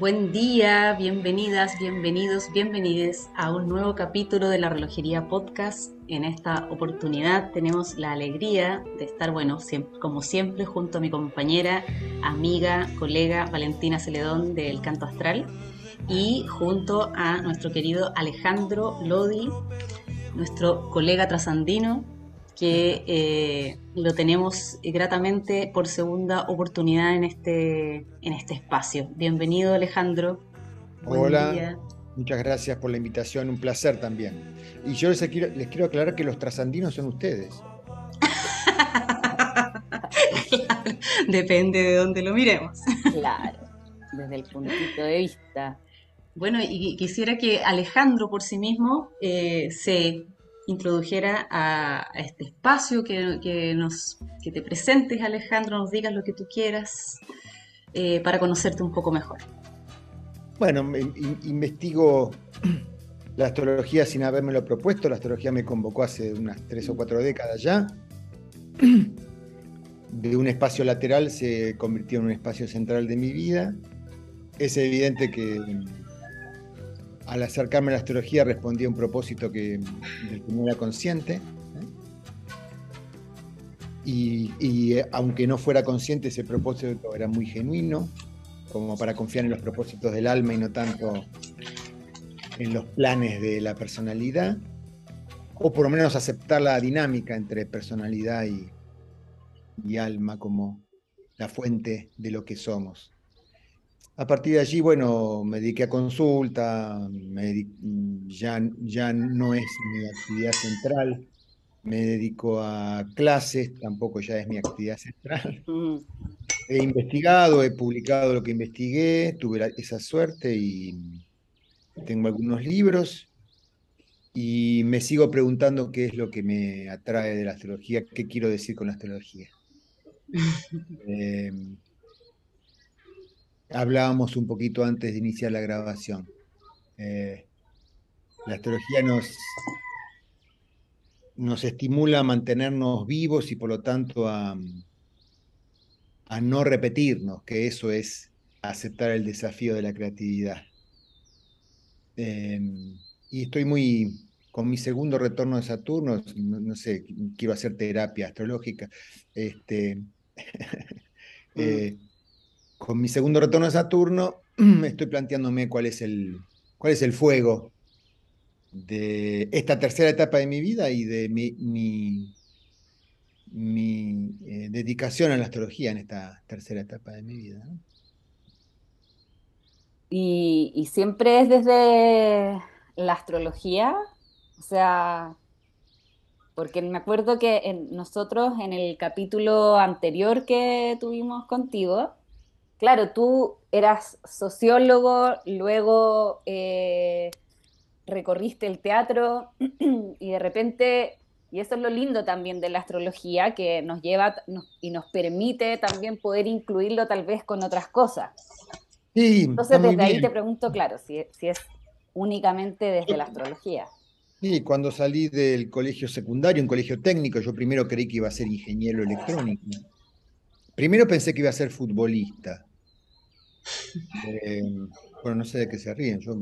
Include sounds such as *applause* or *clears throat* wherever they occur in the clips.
Buen día, bienvenidas, bienvenidos, bienvenides a un nuevo capítulo de la Relojería Podcast. En esta oportunidad tenemos la alegría de estar, bueno, como siempre, junto a mi compañera, amiga, colega Valentina Celedón del Canto Astral y junto a nuestro querido Alejandro Lodi, nuestro colega trasandino, que eh, lo tenemos gratamente por segunda oportunidad en este, en este espacio. Bienvenido Alejandro. Hola, muchas gracias por la invitación, un placer también. Y yo les quiero, les quiero aclarar que los trasandinos son ustedes. *laughs* depende de dónde lo miremos. Claro, desde el puntito de vista. Bueno, y quisiera que Alejandro por sí mismo eh, se introdujera a, este espacio, que, nos, que te presentes, Alejandro, nos digas lo que tú quieras eh, para conocerte un poco mejor. Bueno, investigo la astrología sin habérmelo propuesto. La astrología me convocó hace unas tres o cuatro décadas ya. De un espacio lateral se convirtió en un espacio central de mi vida. Es evidente que al acercarme a la astrología respondí a un propósito que, del que no era consciente. ¿eh? Y, eh, aunque no fuera consciente, ese propósito era muy genuino, como para confiar en los propósitos del alma y no tanto en los planes de la personalidad, o por lo menos aceptar la dinámica entre personalidad y alma como la fuente de lo que somos. A partir de allí, bueno, me dediqué a consulta, ya, ya no es mi actividad central, me dedico a clases, tampoco ya es mi actividad central. *laughs* He investigado, he publicado lo que investigué, tuve esa suerte y tengo algunos libros y me sigo preguntando qué es lo que me atrae de la astrología, qué quiero decir con la astrología. *laughs* eh, hablábamos un poquito antes de iniciar la grabación. Eh, la astrología nos, nos estimula a mantenernos vivos y por lo tanto a, a no repetirnos, que eso es aceptar el desafío de la creatividad. Em, y estoy muy, con mi segundo retorno de Saturno, no, sé, quiero hacer terapia astrológica. Este, *laughs* eh, con mi segundo retorno a Saturno, *clears throat* estoy planteándome cuál es el, cuál es el fuego de esta tercera etapa de mi vida y de mi, mi, eh, dedicación a la astrología en esta tercera etapa de mi vida. Y, siempre es desde la astrología, o sea, porque me acuerdo que nosotros en el capítulo anterior que tuvimos contigo, claro, tú eras sociólogo, luego eh, recorriste el teatro *clears throat* y de repente, y eso es lo lindo también de la astrología, que nos lleva y nos permite también poder incluirlo tal vez con otras cosas. Sí, Entonces desde ahí te pregunto, claro, si, si es únicamente desde la astrología. Sí, cuando salí del colegio secundario, un colegio técnico, yo primero creí que iba a ser ingeniero electrónico. Primero pensé que iba a ser futbolista. Eh, bueno, no sé de qué se ríen. Yo,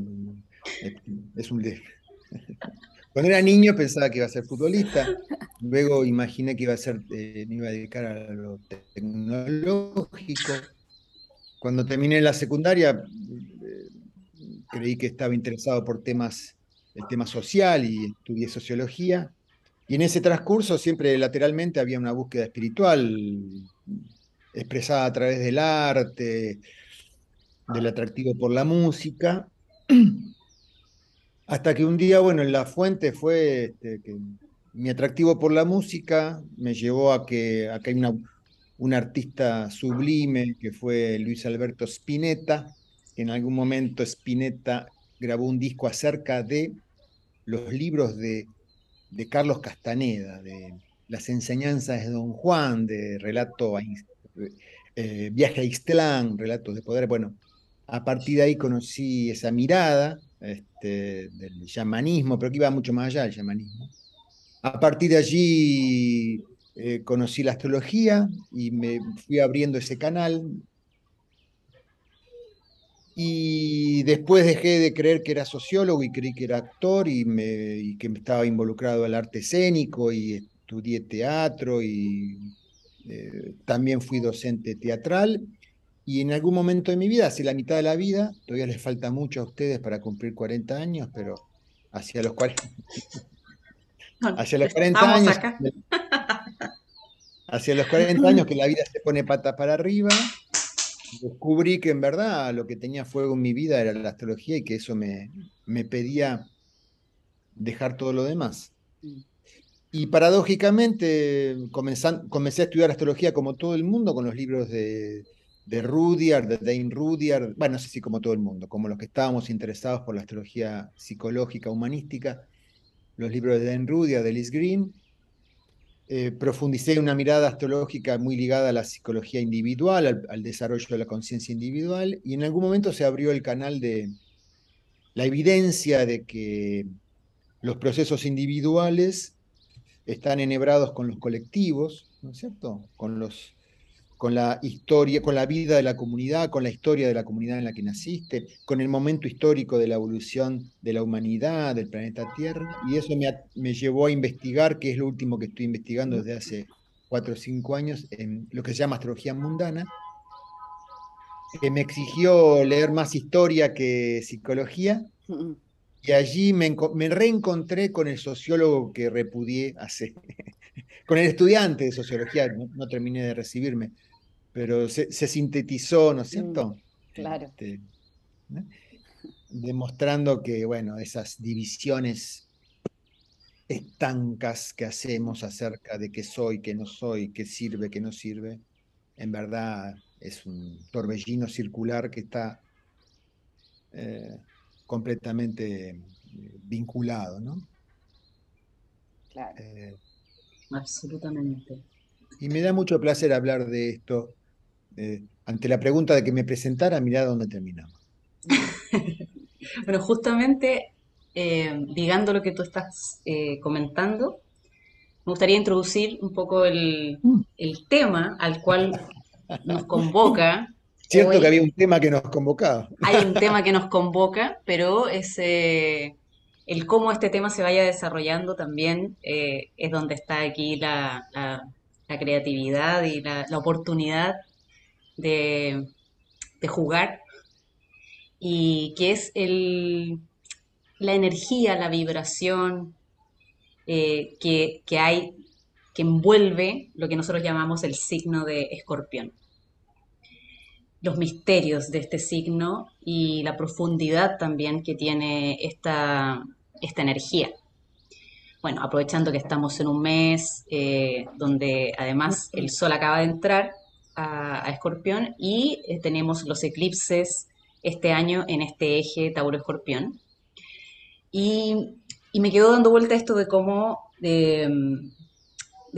eh, es un *laughs* Cuando era niño pensaba que iba a ser futbolista, luego imaginé que iba a ser, eh, me iba a dedicar a lo tecnológico. Cuando terminé la secundaria, creí que estaba interesado por temas, el tema social y estudié sociología. Y en ese transcurso siempre lateralmente había una búsqueda espiritual expresada a través del arte, del atractivo por la música, *clears throat* hasta que un día, bueno, en la fuente fue este, que mi atractivo por la música me llevó a que acá hay una, un artista sublime que fue Luis Alberto Spinetta, en algún momento Spinetta grabó un disco acerca de los libros de, de Carlos Castaneda, de las enseñanzas de Don Juan, de relato a, eh, Viaje a Ixtlán, relatos de poder. Bueno, a partir de ahí conocí esa mirada este, del yamanismo, pero que iba mucho más allá del yamanismo. A partir de allí eh, conocí la astrología y me fui abriendo ese canal. Y después dejé de creer que era sociólogo y creí que era actor y, me, que estaba involucrado al arte escénico y estudié teatro y eh, también fui docente teatral. Y en algún momento de mi vida, hacia la mitad de la vida, todavía les falta mucho a ustedes para cumplir 40 años, pero hacia los 40, *laughs* hacia los 40 años, *laughs* hacia los 40 años que la vida se pone pata para arriba, descubrí que en verdad lo que tenía fuego en mi vida era la astrología y que eso me, me pedía dejar todo lo demás. Y paradójicamente comencé a estudiar astrología como todo el mundo con los libros de, de Rudyard, de Dane Rudyard, bueno, no sé si como todo el mundo, como los que estábamos interesados por la astrología psicológica, humanística, los libros de Dane Rudyard, de Liz Green, eh, profundicé una mirada astrológica muy ligada a la psicología individual, al, desarrollo de la conciencia individual, y en algún momento se abrió el canal de la evidencia de que los procesos individuales están enhebrados con los colectivos, ¿no es cierto? Con los con la historia, con la vida de la comunidad, con la historia de la comunidad en la que naciste, con el momento histórico de la evolución de la humanidad, del planeta Tierra, y eso me, llevó a investigar, que es lo último que estoy investigando desde hace cuatro o cinco años, en lo que se llama astrología mundana, que me exigió leer más historia que psicología, y allí me, reencontré con el sociólogo que repudié hace, *laughs* con el estudiante de sociología, no terminé de recibirme, pero se, sintetizó, ¿no es mm, cierto? claro. Este, demostrando que, bueno, esas divisiones estancas que hacemos acerca de qué soy, qué no soy, qué sirve, qué no sirve, en verdad es un torbellino circular que está eh, completamente eh, vinculado, ¿no? Claro. Eh, Absolutamente. Y me da mucho placer hablar de esto eh, ante la pregunta de que me presentara, mirá dónde terminamos. *laughs* bueno, justamente eh, ligando lo que tú estás eh, comentando, me gustaría introducir un poco el, mm. tema al cual nos convoca. *laughs* Cierto que había un tema que nos convocaba. Hay un tema que nos convoca, pero es el cómo este tema se vaya desarrollando también es donde está aquí la, creatividad y la, oportunidad de, jugar y que es el, la energía, la vibración eh, que, que, hay, que envuelve lo que nosotros llamamos el signo de escorpión. Los misterios de este signo y la profundidad también que tiene esta, esta energía. Bueno, aprovechando que estamos en un mes eh, donde además el sol acaba de entrar, a, Escorpión y eh, tenemos los eclipses este año en este eje Tauro-Escorpión. Y, me quedo dando vuelta esto de cómo, de,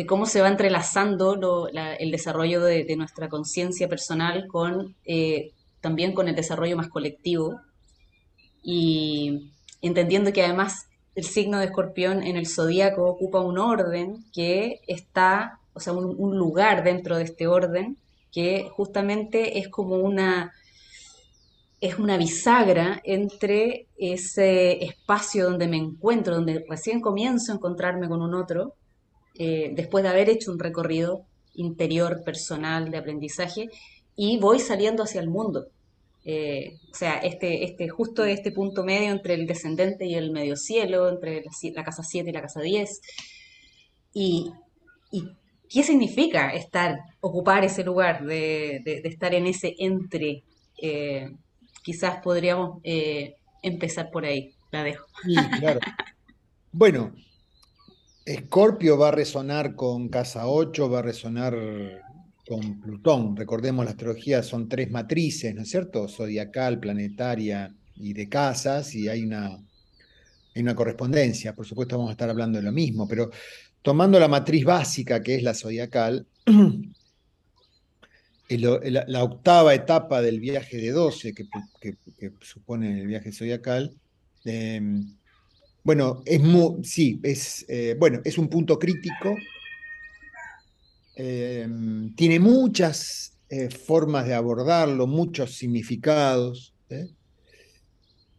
cómo se va entrelazando el desarrollo de, nuestra conciencia personal con, eh, también con el desarrollo más colectivo y entendiendo que además el signo de escorpión en el zodíaco ocupa un orden que está, o sea, un lugar dentro de este orden que justamente es como una, es una bisagra entre ese espacio donde me encuentro, donde recién comienzo a encontrarme con un otro, eh, después de haber hecho un recorrido interior, personal, de aprendizaje, y voy saliendo hacia el mundo. Eh, o sea, este, este, justo este punto medio entre el descendente y el medio cielo, entre la, casa 7 y la casa 10. Y, y ¿Qué significa estar, ocupar ese lugar, de, estar en ese entre? Eh, quizás podríamos eh, empezar por ahí. La dejo. Sí, claro. bueno, Escorpio va a resonar con Casa 8, va a resonar con Plutón. Recordemos, la astrología son tres matrices, ¿no es cierto? Zodiacal, planetaria y de casas, y hay una, hay una correspondencia. Por supuesto, vamos a estar hablando de lo mismo, pero tomando la matriz básica que es la zodiacal, *clears throat* la, octava etapa del viaje de 12 que, supone el viaje zodiacal, em, bueno, es sí, es, eh, bueno, es un punto crítico, em, tiene muchas eh, formas de abordarlo, muchos significados, ¿eh?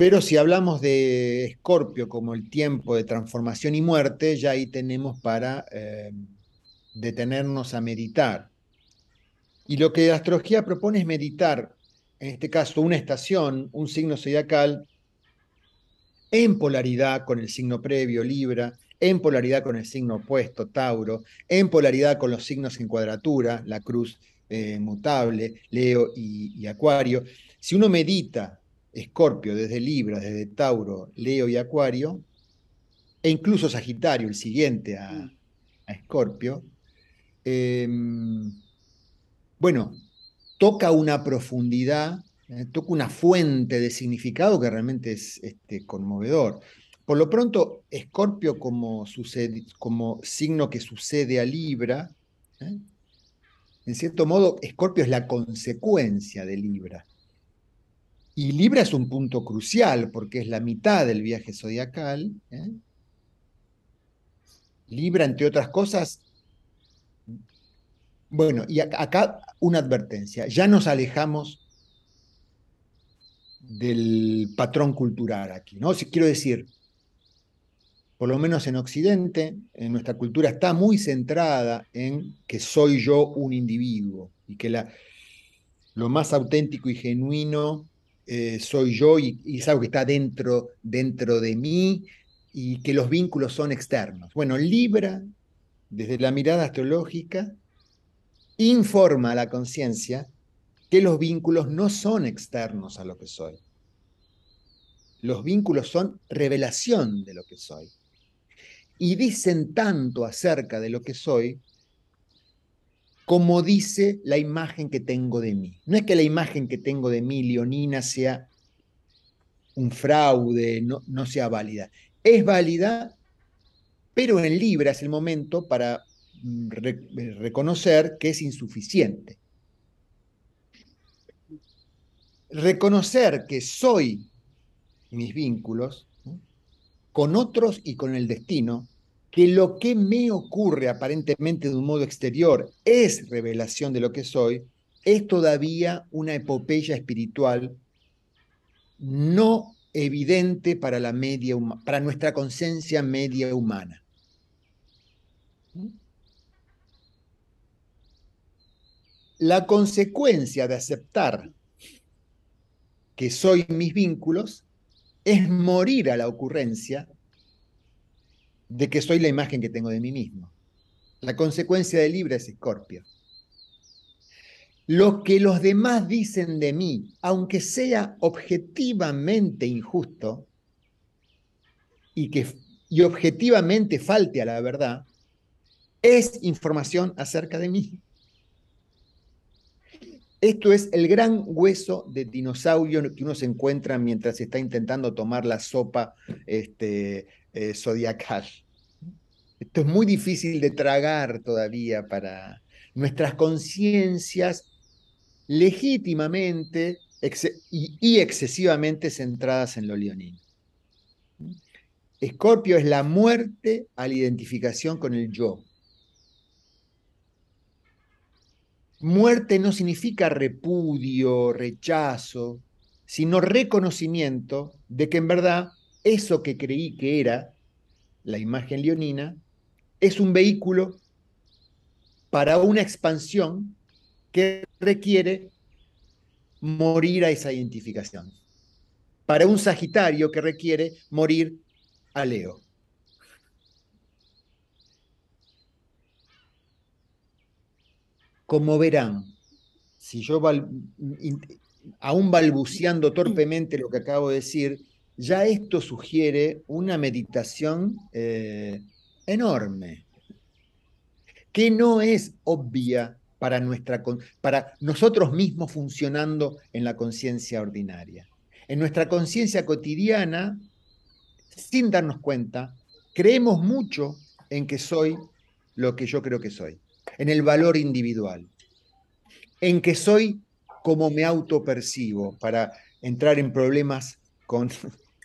Pero si hablamos de Escorpio como el tiempo de transformación y muerte, ya ahí tenemos para eh, detenernos a meditar. Y lo que la astrología propone es meditar, en este caso, una estación, un signo zodiacal, en polaridad con el signo previo, Libra, en polaridad con el signo opuesto, Tauro, en polaridad con los signos en cuadratura, la cruz eh, mutable, Leo y, Acuario. Si uno medita Escorpio desde Libra, desde Tauro, Leo y Acuario, e incluso Sagitario, el siguiente a, Escorpio, em, bueno, toca una profundidad, eh, toca una fuente de significado que realmente es este, conmovedor. Por lo pronto, Escorpio como, como signo que sucede a Libra, ¿eh? en cierto modo, Escorpio es la consecuencia de Libra. Y Libra es un punto crucial porque es la mitad del viaje zodiacal. ¿eh? Libra, entre otras cosas, bueno, y acá una advertencia, ya nos alejamos del patrón cultural aquí, ¿no? Quiero decir, por lo menos en Occidente, en nuestra cultura está muy centrada en que soy yo un individuo y que lo más auténtico y genuino eh, soy yo y, y, es algo que está dentro, dentro de mí y que los vínculos son externos. Bueno, Libra, desde la mirada astrológica, informa a la conciencia que los vínculos no son externos a lo que soy. Los vínculos son revelación de lo que soy. Y dicen tanto acerca de lo que soy como dice la imagen que tengo de mí. No es que la imagen que tengo de mí, Leonina, sea un fraude, no, sea válida. Es válida, pero en Libra es el momento para reconocer que es insuficiente. Reconocer que soy mis vínculos con otros y con el destino, que lo que me ocurre aparentemente de un modo exterior es revelación de lo que soy, es todavía una epopeya espiritual no evidente para la media para nuestra conciencia media humana. La consecuencia de aceptar que soy mis vínculos es morir a la ocurrencia de que soy la imagen que tengo de mí mismo. La consecuencia de Libra es Escorpio. Lo que los demás dicen de mí, aunque sea objetivamente injusto y que y objetivamente falte a la verdad, es información acerca de mí. Esto es el gran hueso de dinosaurio que uno se encuentra mientras está intentando tomar la sopa este, eh. Esto es muy difícil de tragar todavía para nuestras conciencias legítimamente y, y, excesivamente centradas en lo leonino. Escorpio es la muerte a la identificación con el yo. Muerte no significa repudio, rechazo, sino reconocimiento de que en verdad eso que creí que era la imagen leonina es un vehículo para una expansión que requiere morir a esa identificación. Para un Sagitario que requiere morir a Leo. Como verán, si yo aún balbuceando torpemente lo que acabo de decir, ya esto sugiere una meditación eh, enorme, que no es obvia para, nuestra, para nosotros mismos funcionando en la conciencia ordinaria. En nuestra conciencia cotidiana, sin darnos cuenta, creemos mucho en que soy lo que yo creo que soy en el valor individual, en que soy como me autopercibo, para entrar en problemas con,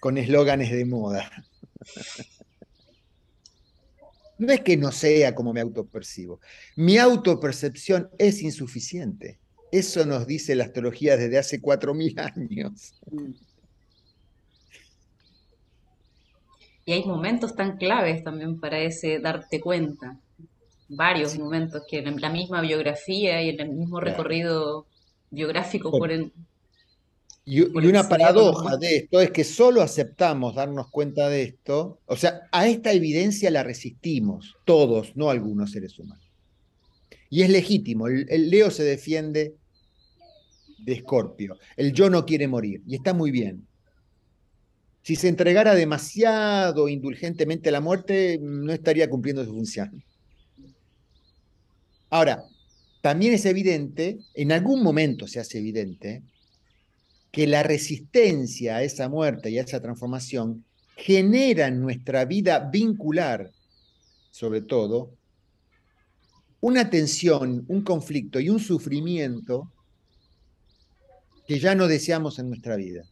con eslóganes de moda. No es que no sea como me autopercibo, mi autopercepción es insuficiente. Eso nos dice la astrología desde hace 4.000 años. Y hay momentos tan claves también para ese darte cuenta. Varios momentos que en la misma biografía y en el mismo recorrido biográfico por el, y, una paradoja de esto es que solo aceptamos darnos cuenta de esto, o sea, a esta evidencia la resistimos, todos, no algunos seres humanos. Y es legítimo, el, Leo se defiende de Escorpio, el yo no quiere morir, y está muy bien. Si se entregara demasiado indulgentemente a la muerte, no estaría cumpliendo su función. Ahora, también es evidente, en algún momento se hace evidente, que la resistencia a esa muerte y a esa transformación genera en nuestra vida vincular, sobre todo, una tensión, un conflicto y un sufrimiento que ya no deseamos en nuestra vida.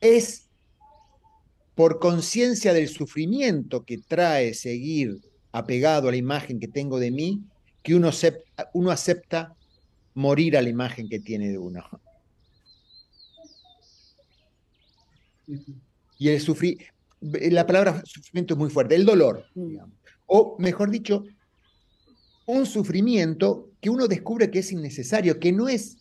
Es por conciencia del sufrimiento que trae seguir apegado a la imagen que tengo de mí, que uno acepta, uno acepta morir a la imagen que tiene de uno. Y el sufrir, la palabra sufrimiento es muy fuerte, el dolor, mm. o mejor dicho, un sufrimiento que uno descubre que es innecesario, que no es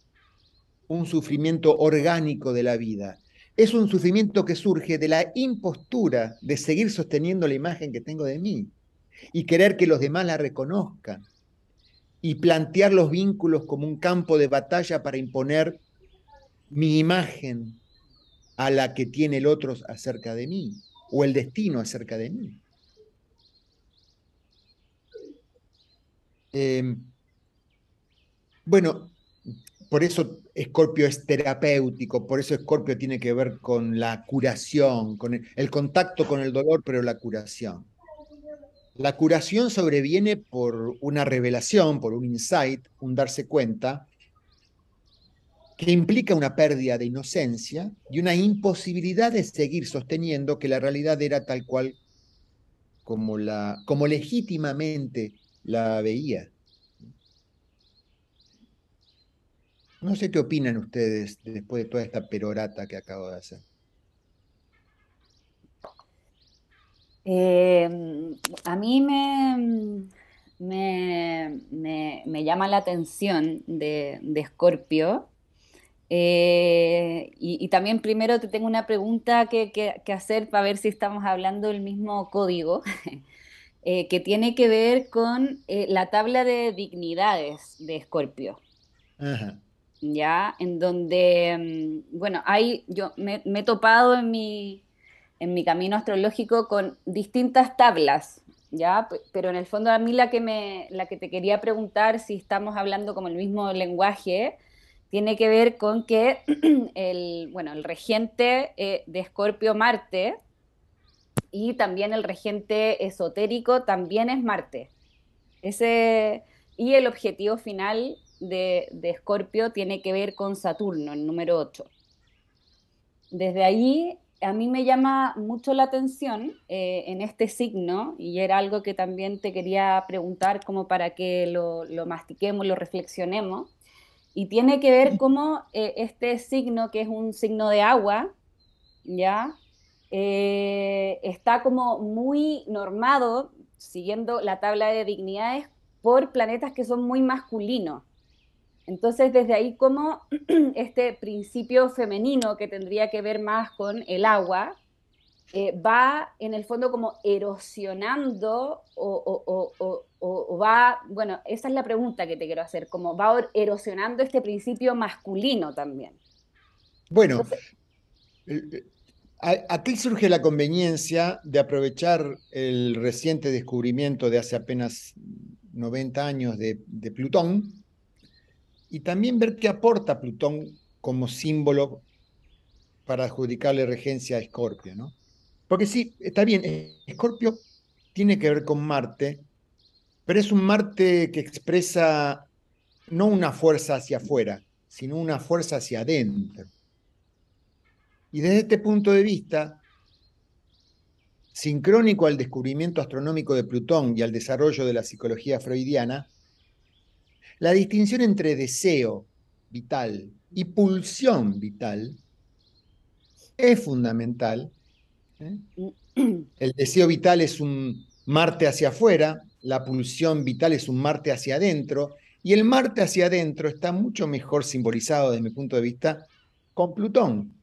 un sufrimiento orgánico de la vida, es un sufrimiento que surge de la impostura de seguir sosteniendo la imagen que tengo de mí y querer que los demás la reconozcan y plantear los vínculos como un campo de batalla para imponer mi imagen a la que tiene el otro acerca de mí, o el destino acerca de mí. Em, bueno, por eso Escorpio es terapéutico, por eso Escorpio tiene que ver con la curación, con el contacto con el dolor, pero la curación. La curación sobreviene por una revelación, por un insight, un darse cuenta que implica una pérdida de inocencia y una imposibilidad de seguir sosteniendo que la realidad era tal cual como, la, como legítimamente la veía. No sé qué opinan ustedes después de toda esta perorata que acabo de hacer. Em, a mí me, me, llama la atención de, de Scorpio eh, y, también primero te tengo una pregunta que, hacer para ver si estamos hablando del mismo código, *laughs* eh, que tiene que ver con eh, la tabla de dignidades de Escorpio. Ya, en donde, mm, bueno, hay, yo me, he topado en mi, en mi camino astrológico con distintas tablas, ¿ya? Pero en el fondo a mí la que, me, la que te quería preguntar, si estamos hablando como el mismo lenguaje, tiene que ver con que *clears throat* el, bueno, el regente eh, de Escorpio Marte y también el regente esotérico también es Marte. Ese, y el objetivo final de, Escorpio tiene que ver con Saturno, el número 8. Desde ahí a mí me llama mucho la atención eh, en este signo, y era algo que también te quería preguntar como para que lo, lo mastiquemos, lo reflexionemos, y tiene que ver cómo eh, este signo, que es un signo de agua, ¿ya? Eh, está como muy normado, siguiendo la tabla de dignidades, por planetas que son muy masculinos. Entonces, desde ahí como *clears throat* este principio femenino que tendría que ver más con el agua, eh, va en el fondo como erosionando o, va, bueno, esa es la pregunta que te quiero hacer, como va erosionando este principio masculino también. Bueno, aquí surge la conveniencia de aprovechar el reciente descubrimiento de hace apenas 90 años de, de Plutón y también ver qué aporta Plutón como símbolo para adjudicarle regencia a Escorpio, ¿no? Porque sí, está bien, Escorpio tiene que ver con Marte, pero es un Marte que expresa no una fuerza hacia afuera, sino una fuerza hacia adentro. Y desde este punto de vista, sincrónico al descubrimiento astronómico de Plutón y al desarrollo de la psicología freudiana, La distinción entre deseo vital y pulsión vital es fundamental. El deseo vital es un Marte hacia afuera, la pulsión vital es un Marte hacia adentro, y el Marte hacia adentro está mucho mejor simbolizado desde mi punto de vista con Plutón.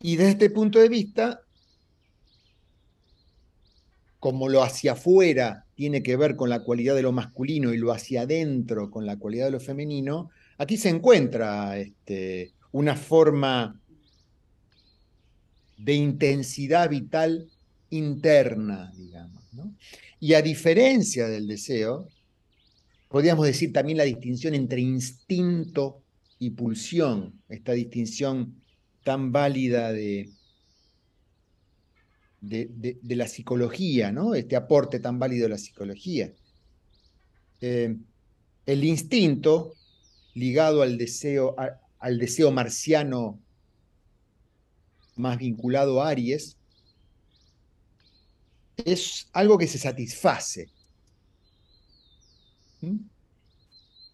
Y desde este punto de vista, como lo hacia afuera tiene que ver con la cualidad de lo masculino y lo hacia adentro con la cualidad de lo femenino, aquí se encuentra este, una forma de intensidad vital interna, digamos. Y a diferencia del deseo, podríamos decir también la distinción entre instinto y pulsión, esta distinción tan válida de, de, la psicología, ¿no? este aporte tan válido de la psicología. Eh, el instinto, ligado al deseo, al deseo marciano más vinculado a Aries, es algo que se satisface. ¿Mm?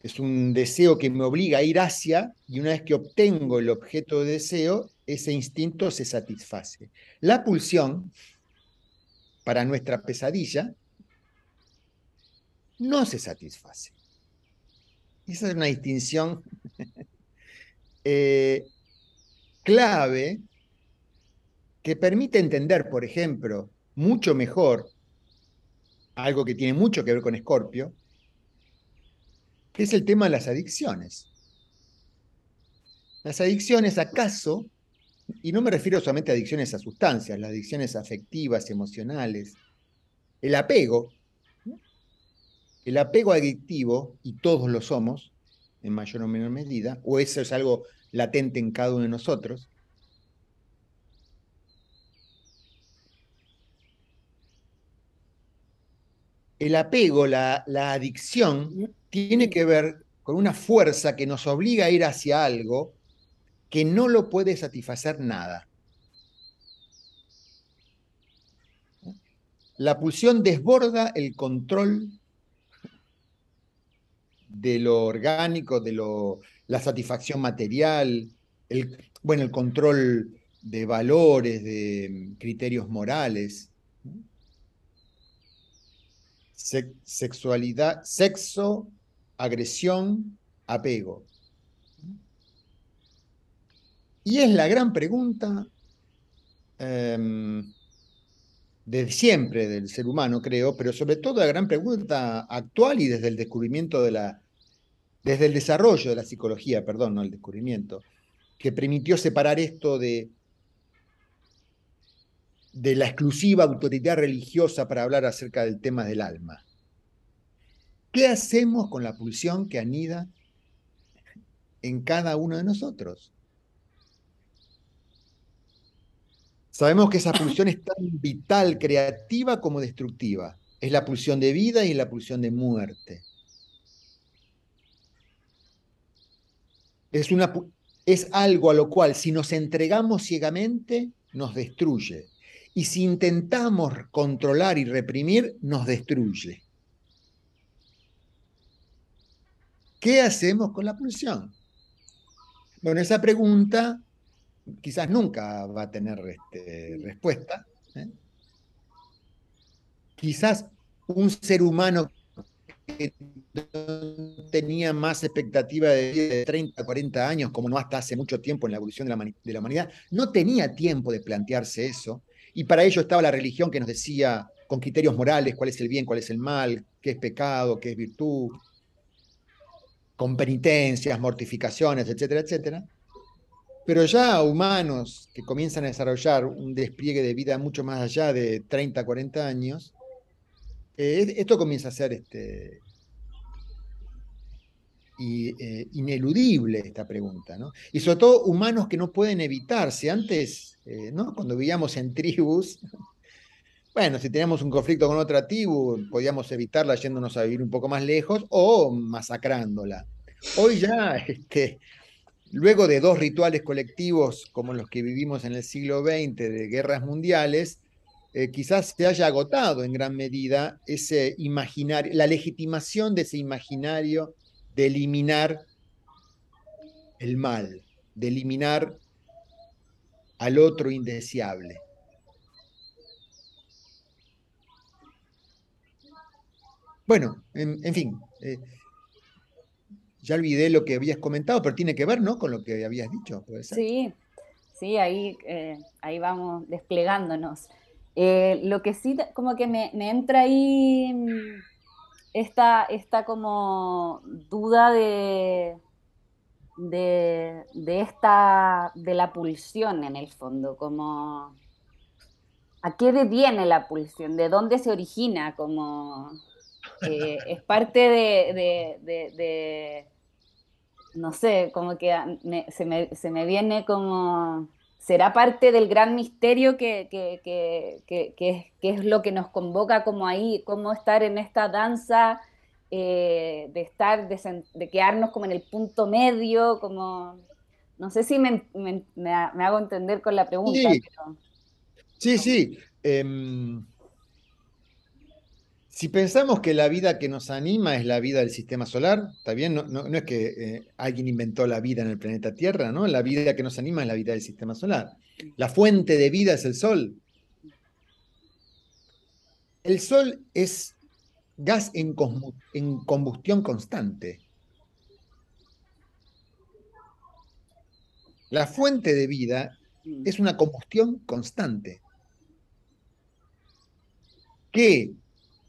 Es un deseo que me obliga a ir hacia y una vez que obtengo el objeto de deseo, ese instinto se satisface. La pulsión, para nuestra pesadilla, no se satisface. Esa es una distinción eh, clave que permite entender, por ejemplo, mucho mejor algo que tiene mucho que ver con Escorpio, que es el tema de las adicciones. Las adicciones, acaso, y no me refiero solamente a adicciones a sustancias, las adicciones afectivas, emocionales, el apego, el apego adictivo, y todos lo somos, en mayor o menor medida, o eso es algo latente en cada uno de nosotros, el apego, la, adicción, tiene que ver con una fuerza que nos obliga a ir hacia algo que no lo puede satisfacer nada. La pulsión desborda el control de lo orgánico, de lo, la satisfacción material, el, bueno, el control de valores, de criterios morales sexualidad, sexo, agresión, apego. Y es la gran pregunta em, de siempre del ser humano, creo, pero sobre todo la gran pregunta actual y desde el descubrimiento de la, desde el desarrollo de la psicología, perdón, no el descubrimiento, que permitió separar esto de de la exclusiva autoridad religiosa para hablar acerca del tema del alma. ¿Qué hacemos con la pulsión que anida en cada uno de nosotros? Sabemos que esa pulsión es tan vital, creativa como destructiva. Es la pulsión de vida y la pulsión de muerte. Es, una, es algo a lo cual si nos entregamos ciegamente, nos destruye y si intentamos controlar y reprimir, nos destruye. ¿Qué hacemos con la pulsión? Bueno, esa pregunta quizás nunca va a tener este, respuesta. ¿eh? Quizás un ser humano que tenía más expectativa de vida de 30, 40 años, como no hasta hace mucho tiempo en la evolución de la humanidad, no tenía tiempo de plantearse eso y para ello estaba la religión que nos decía con criterios morales cuál es el bien, cuál es el mal, qué es pecado, qué es virtud, con penitencias, mortificaciones, etcétera, etcétera. Pero ya humanos que comienzan a desarrollar un despliegue de vida mucho más allá de 30, 40 años, eh, esto comienza a ser este, eh, ineludible esta pregunta, ¿no? Y sobre todo humanos que no pueden evitarse. Antes, eh. Cuando vivíamos en tribus, *laughs* bueno, si teníamos un conflicto con otra tribu, podíamos evitarla yéndonos a vivir un poco más lejos o masacrándola. Hoy ya, *laughs* este, luego de dos rituales colectivos como los que vivimos en el siglo XX de guerras mundiales, eh, quizás se haya agotado en gran medida ese imaginario, la legitimación de ese imaginario de eliminar el mal, de eliminar al otro indeseable. Bueno, en, fin, eh, ya olvidé lo que habías comentado, pero tiene que ver, ¿no? Con lo que habías dicho, Sí, sí, ahí, eh, ahí vamos desplegándonos. Eh, lo que sí, como que me, entra ahí mm, esta, esta como duda de, de, esta, de la pulsión en el fondo, como ¿a qué viene la pulsión? ¿De dónde se origina? Como eh, es parte de, no sé, como que se, me, se me viene como será parte del gran misterio que, es lo que nos convoca como ahí, cómo estar en esta danza, eh, de estar, de, quedarnos como en el punto medio, como, no sé si me, hago entender con la pregunta. Sí, sí. Em, si pensamos que la vida que nos anima es la vida del sistema solar, está bien, no, es que eh, alguien inventó la vida en el planeta Tierra, ¿no? La vida que nos anima es la vida del sistema solar. La fuente de vida es el Sol. El Sol es gas en, en combustión constante. La fuente de vida es una combustión constante. ¿Qué?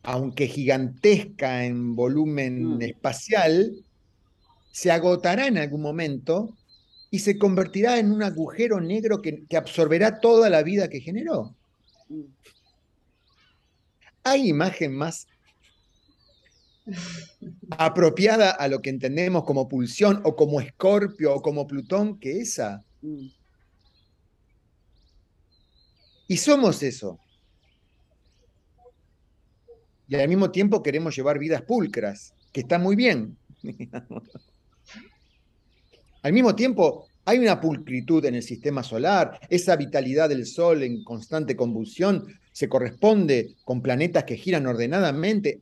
Aunque gigantesca en volumen mm. espacial, se agotará en algún momento y se convertirá en un agujero negro que, absorberá toda la vida que generó. Mm. ¿Hay imagen más apropiada a lo que entendemos como pulsión o como escorpio o como Plutón que esa? Mm. Y somos eso y al mismo tiempo queremos llevar vidas pulcras, que está muy bien. *laughs* al mismo tiempo, hay una pulcritud en el sistema solar, esa vitalidad del Sol en constante convulsión se corresponde con planetas que giran ordenadamente,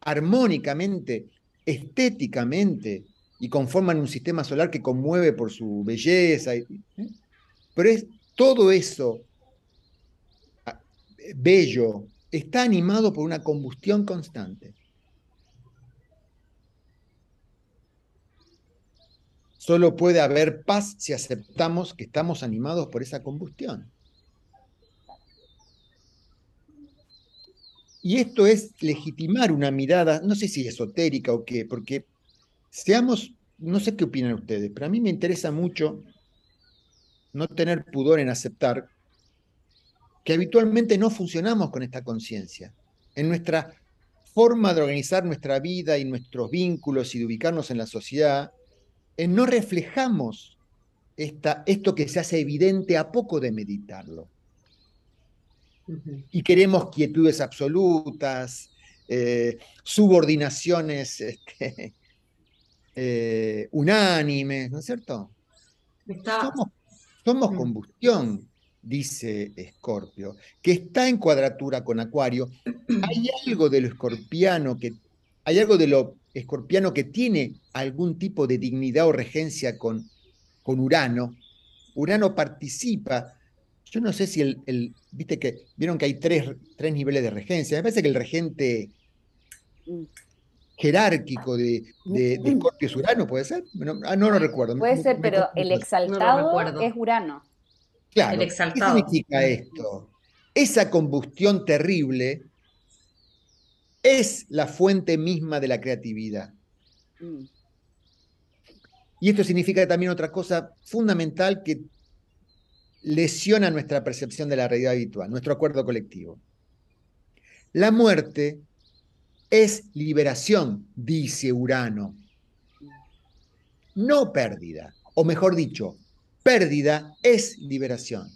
armónicamente, estéticamente, y conforman un sistema solar que conmueve por su belleza. ¿eh? Pero es todo eso ah, bello, está animado por una combustión constante. Solo puede haber paz si aceptamos que estamos animados por esa combustión. Y esto es legitimar una mirada, no sé si esotérica o qué, porque seamos, no sé qué opinan ustedes, pero a mí me interesa mucho no tener pudor en aceptar que habitualmente no funcionamos con esta conciencia. En nuestra forma de organizar nuestra vida y nuestros vínculos y de ubicarnos en la sociedad, no reflejamos esta, esto que se hace evidente a poco de meditarlo. Y queremos quietudes absolutas, eh, subordinaciones este, *laughs* eh, unánimes, ¿no es cierto? somos combustión, dice Escorpio, que está en cuadratura con Acuario, hay *clears throat* algo de lo escorpiano que hay algo de lo escorpiano que tiene algún tipo de dignidad o regencia con, con Urano. Urano participa. Yo no sé si el, viste que vieron que hay tres, tres niveles de regencia. Me parece que el regente jerárquico de, de, Escorpio es Urano, ¿puede ser? No, ah, no lo recuerdo. Puede ser, pero el exaltado es Urano. Claro, ¿qué significa esto? Esa combustión terrible es la fuente misma de la creatividad. Mm. Y esto significa también otra cosa fundamental que lesiona nuestra percepción de la realidad habitual, nuestro acuerdo colectivo. La muerte es liberación, dice Urano, no pérdida, o mejor dicho, pérdida es liberación.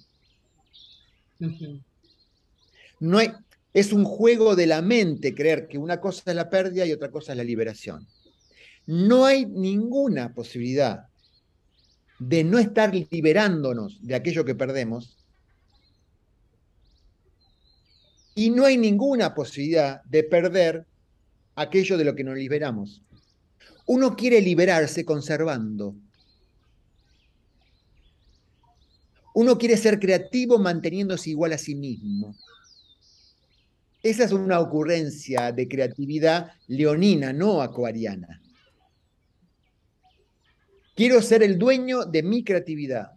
No hay, es un juego de la mente creer que una cosa es la pérdida y otra cosa es la liberación. No hay ninguna posibilidad de no estar liberándonos de aquello que perdemos Y no hay ninguna posibilidad de perder aquello de lo que nos liberamos. Uno quiere liberarse conservando. Uno quiere ser creativo manteniéndose igual a sí mismo. Esa es una ocurrencia de creatividad leonina, no acuariana. Quiero ser el dueño de mi creatividad.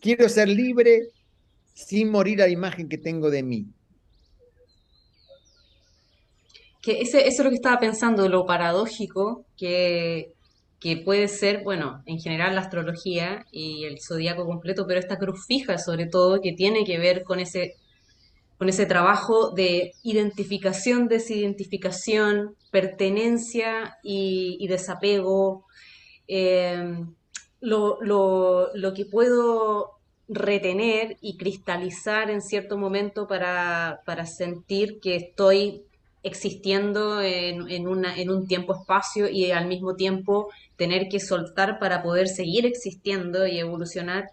Quiero ser libre sin morir a la imagen que tengo de mí. Que eso es lo que estaba pensando, lo paradójico que, que puede ser, bueno, en general la astrología y el zodiaco completo, pero esta cruz fija sobre todo, que tiene que ver con ese, con ese trabajo de identificación, desidentificación, pertenencia y, desapego. Eh, lo, lo, que puedo retener y cristalizar en cierto momento para, para sentir que estoy existiendo en, en, una, en un tiempo-espacio y al mismo tiempo tener que soltar para poder seguir existiendo y evolucionar,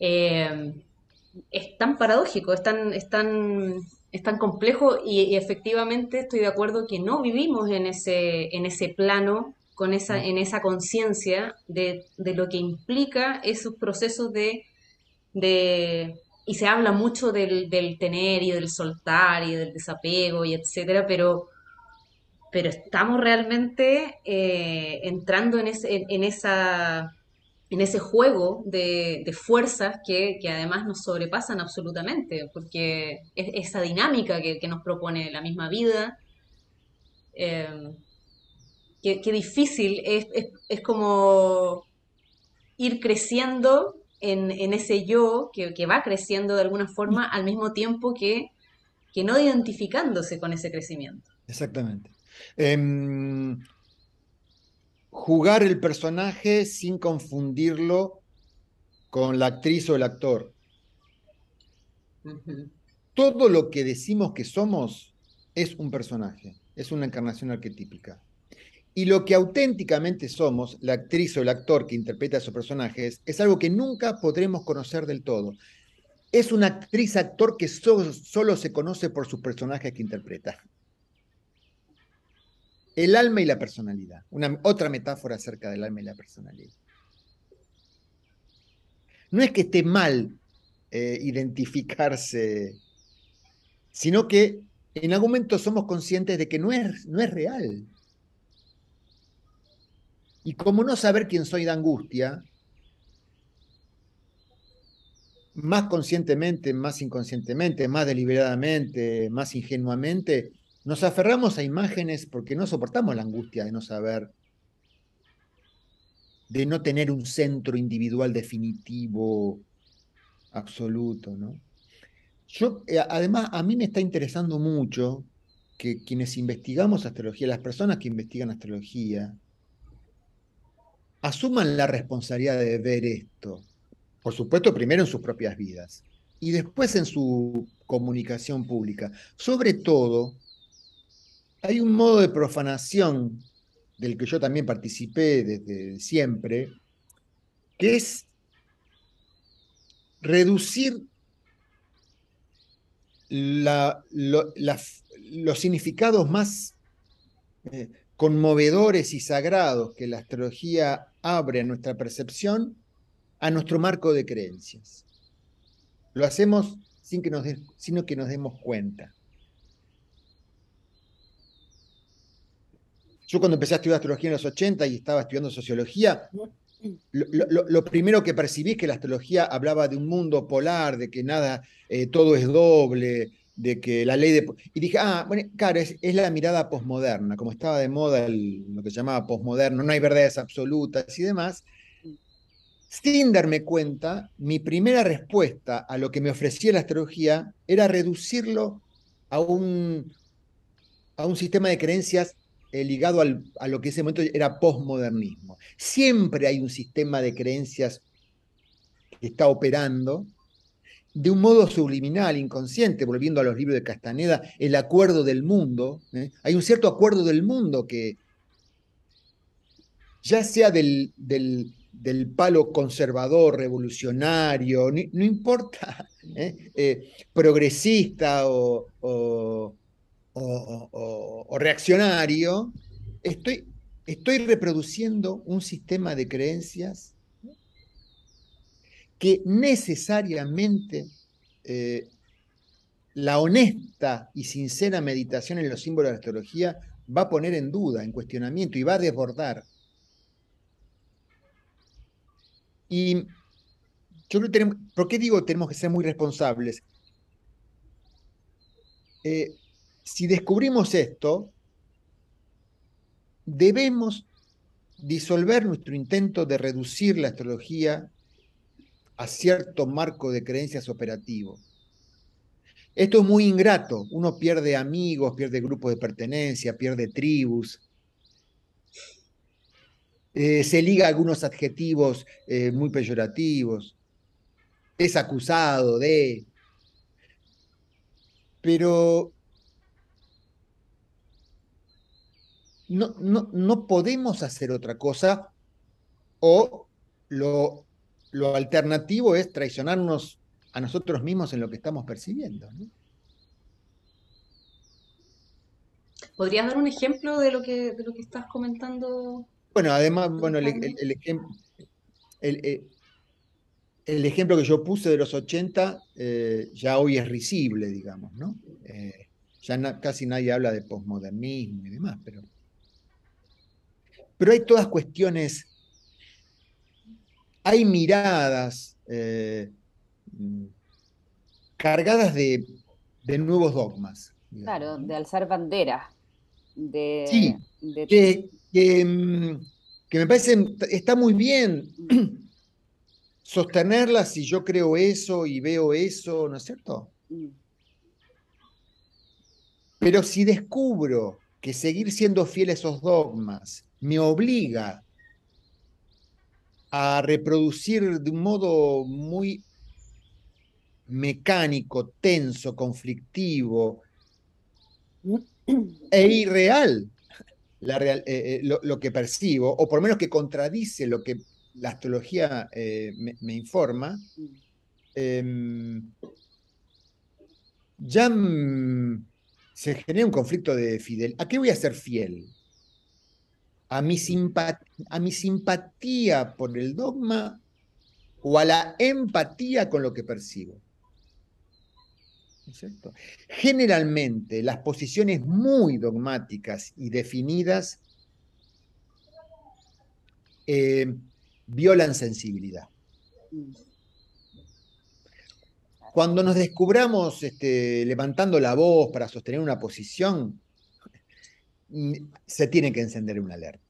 eh, es tan paradójico, es tan, es tan, es tan complejo y, efectivamente estoy de acuerdo que no vivimos en ese, en ese plano, con esa, en esa conciencia de, de, lo que implica esos procesos de, de y se habla mucho del, del, tener y del soltar y del desapego y etcétera, pero pero estamos realmente eh, entrando en, ese, en, esa, en ese juego de, fuerzas que, además nos sobrepasan absolutamente, porque es esa dinámica que, nos propone la misma vida, eh, qué difícil es, es, como ir creciendo en, en ese yo que, que, va creciendo de alguna forma al mismo tiempo que, que no identificándose con ese crecimiento. Exactamente. Em, jugar el personaje sin confundirlo con la actriz o el actor. Todo lo que decimos que somos es un personaje, es una encarnación arquetípica. Y lo que auténticamente somos, la actriz o el actor que interpreta a esos personajes, es algo que nunca podremos conocer del todo. Es una actriz-actor que solo se conoce por sus personajes que interpreta. El alma y la personalidad. Una, otra metáfora acerca del alma y la personalidad. No es que esté mal eh, identificarse, sino que en algún momento somos conscientes de que no es, no es real. Y como no saber quién soy da angustia, más conscientemente, más inconscientemente, más deliberadamente, más ingenuamente, nos aferramos a imágenes porque no soportamos la angustia de no saber, de no tener un centro individual definitivo, absoluto, ¿no? Yo, eh, además, a mí me está interesando mucho que quienes investigamos astrología, las personas que investigan astrología, asuman la responsabilidad de ver esto. Por supuesto, primero en sus propias vidas y después en su comunicación pública. Sobre todo, hay un modo de profanación del que yo también participé desde siempre, que es reducir los significados más eh, conmovedores y sagrados que la astrología abre a nuestra percepción a nuestro marco de creencias. Lo hacemos sin que nos, sino que nos demos cuenta. Yo cuando empecé a estudiar astrología en los 80 y estaba estudiando sociología, lo, primero que percibí es que la astrología hablaba de un mundo polar, de que nada, eh, todo es doble, de que la ley de... Y dije, ah, bueno, claro, es, la mirada posmoderna, como estaba de moda lo que se llamaba posmoderno, no hay verdades absolutas y demás. Sin darme cuenta, mi primera respuesta a lo que me ofrecía la astrología era reducirlo a un, a un sistema de creencias eh, ligado a lo que en ese momento era posmodernismo. Siempre hay un sistema de creencias que está operando de un modo subliminal, inconsciente, volviendo a los libros de Castaneda, el acuerdo del mundo. ¿eh? Hay un cierto acuerdo del mundo que, ya sea del, del palo conservador, revolucionario, no, importa, ¿eh? Eh, progresista o, o, reaccionario, estoy, estoy reproduciendo un sistema de creencias que necesariamente eh, la honesta y sincera meditación en los símbolos de la astrología va a poner en duda, en cuestionamiento y va a desbordar. Y yo creo que tenemos, ¿por qué digo tenemos que ser muy responsables? Eh, si descubrimos esto, debemos disolver nuestro intento de reducir la astrología a cierto marco de creencias operativo. Esto es muy ingrato. Uno pierde amigos, pierde grupos de pertenencia, pierde tribus. Eh, se liga a algunos adjetivos eh, muy peyorativos. Es acusado de... Pero no, no, no podemos hacer otra cosa o lo, lo alternativo es traicionarnos a nosotros mismos en lo que estamos percibiendo. ¿Podrías dar un ejemplo de lo que, de lo que estás comentando? Bueno, además, bueno, el, ejemplo, eh, el, ejemplo que yo puse de los 80 eh, ya hoy es risible, digamos, ¿no? Eh, ya casi nadie habla de posmodernismo y demás, pero, pero hay todas cuestiones, hay miradas, Mm, cargadas de, nuevos dogmas. Claro, de alzar banderas. De, sí, mm, que, me parece, está muy bien sostenerlas si yo creo eso y veo eso, ¿no es cierto? Mm. Pero si descubro que seguir siendo fiel a esos dogmas me obliga a reproducir de un modo muy mecánico, tenso, conflictivo e irreal eh, eh, lo, que percibo, o por lo menos que contradice lo que la astrología eh, me, informa, em, ya mm, se genera un conflicto de fidelidad. ¿A qué voy a ser fiel? ¿A mi, ¿A mi simpatía por el dogma o a la empatía con lo que percibo? Generalmente las posiciones muy dogmáticas y definidas eh, violan sensibilidad. Cuando nos descubramos este, levantando la voz para sostener una posición, se tiene que encender una alerta.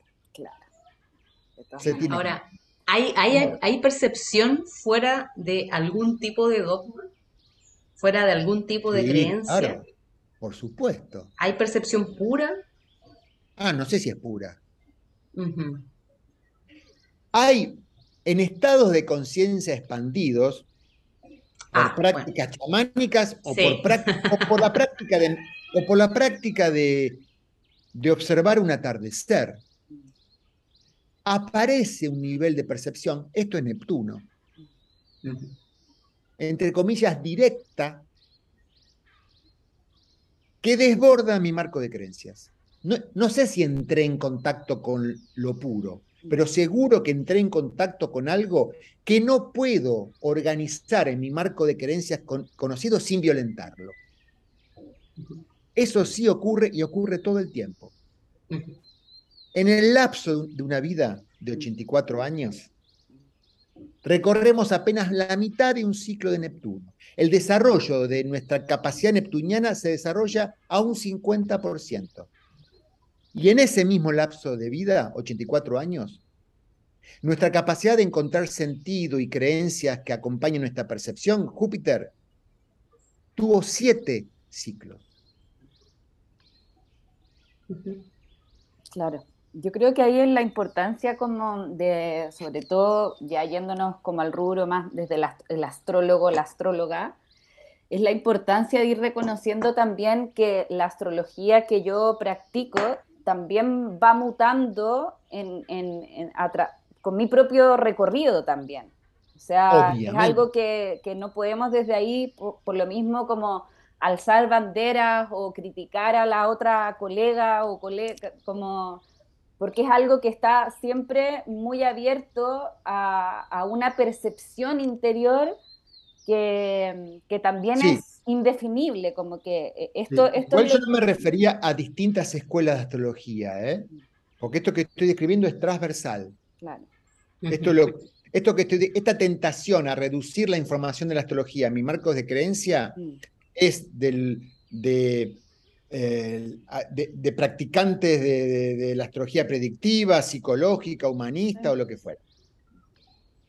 Ahora, ¿hay, hay percepción fuera de algún tipo de dogma? fuera de algún tipo de creencia. Claro, por supuesto. ¿Hay percepción pura? Ah, no sé si es pura. Hay en estados de conciencia expandidos por ah, prácticas chamánicas o, por por, la práctica de, o por la práctica de, de observar un atardecer. Aparece un nivel de percepción, esto es Neptuno, entre comillas, directa, que desborda mi marco de creencias. No, sé si entré en contacto con lo puro, pero seguro que entré en contacto con algo que no puedo organizar en mi marco de creencias conocido sin violentarlo. Eso sí ocurre y ocurre todo el tiempo. En el lapso de una vida de 84 años, recorremos apenas la mitad de un ciclo de Neptuno. El desarrollo de nuestra capacidad neptuniana se desarrolla a un 50%. Y en ese mismo lapso de vida, 84 años, nuestra capacidad de encontrar sentido y creencias que acompañen nuestra percepción, Júpiter, tuvo siete ciclos. Claro yo creo que ahí es la importancia como de, sobre todo ya yéndonos como al rubro más desde el astrólogo, la astróloga, es la importancia de ir reconociendo también que la astrología que yo practico también va mutando en, con mi propio recorrido también. O sea, es algo que, no podemos desde ahí, por, lo mismo como alzar banderas o criticar a la otra colega o colega, como porque es algo que está siempre muy abierto a, una percepción interior que, también es indefinible, como que eh, esto... esto yo no me refería a distintas escuelas de astrología, ¿eh? porque esto que estoy describiendo es transversal. Claro. Esto, lo, esto que estoy, esta tentación a reducir la información de la astrología a mis marcos de creencia es del, de, de, practicantes de, la astrología predictiva, psicológica, humanista o lo que fuera.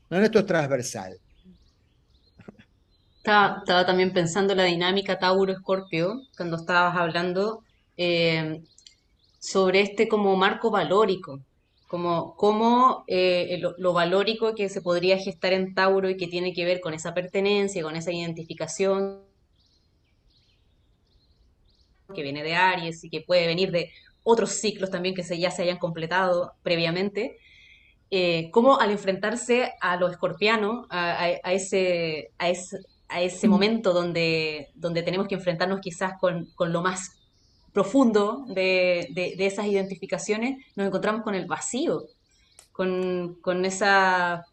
Esto es transversal. Estaba, también pensando en la dinámica Tauro-Escorpio, cuando estabas hablando eh, sobre este como marco valórico, como, como eh, lo, valórico que se podría gestar en Tauro y que tiene que ver con esa pertenencia, con esa identificación que viene de Aries y que puede venir de otros ciclos también que se, ya se hayan completado previamente, eh, como al enfrentarse a lo escorpiano, a, ese, a, ese, a ese momento donde, donde tenemos que enfrentarnos quizás con, lo más profundo de, esas identificaciones, nos encontramos con el vacío, con, esa...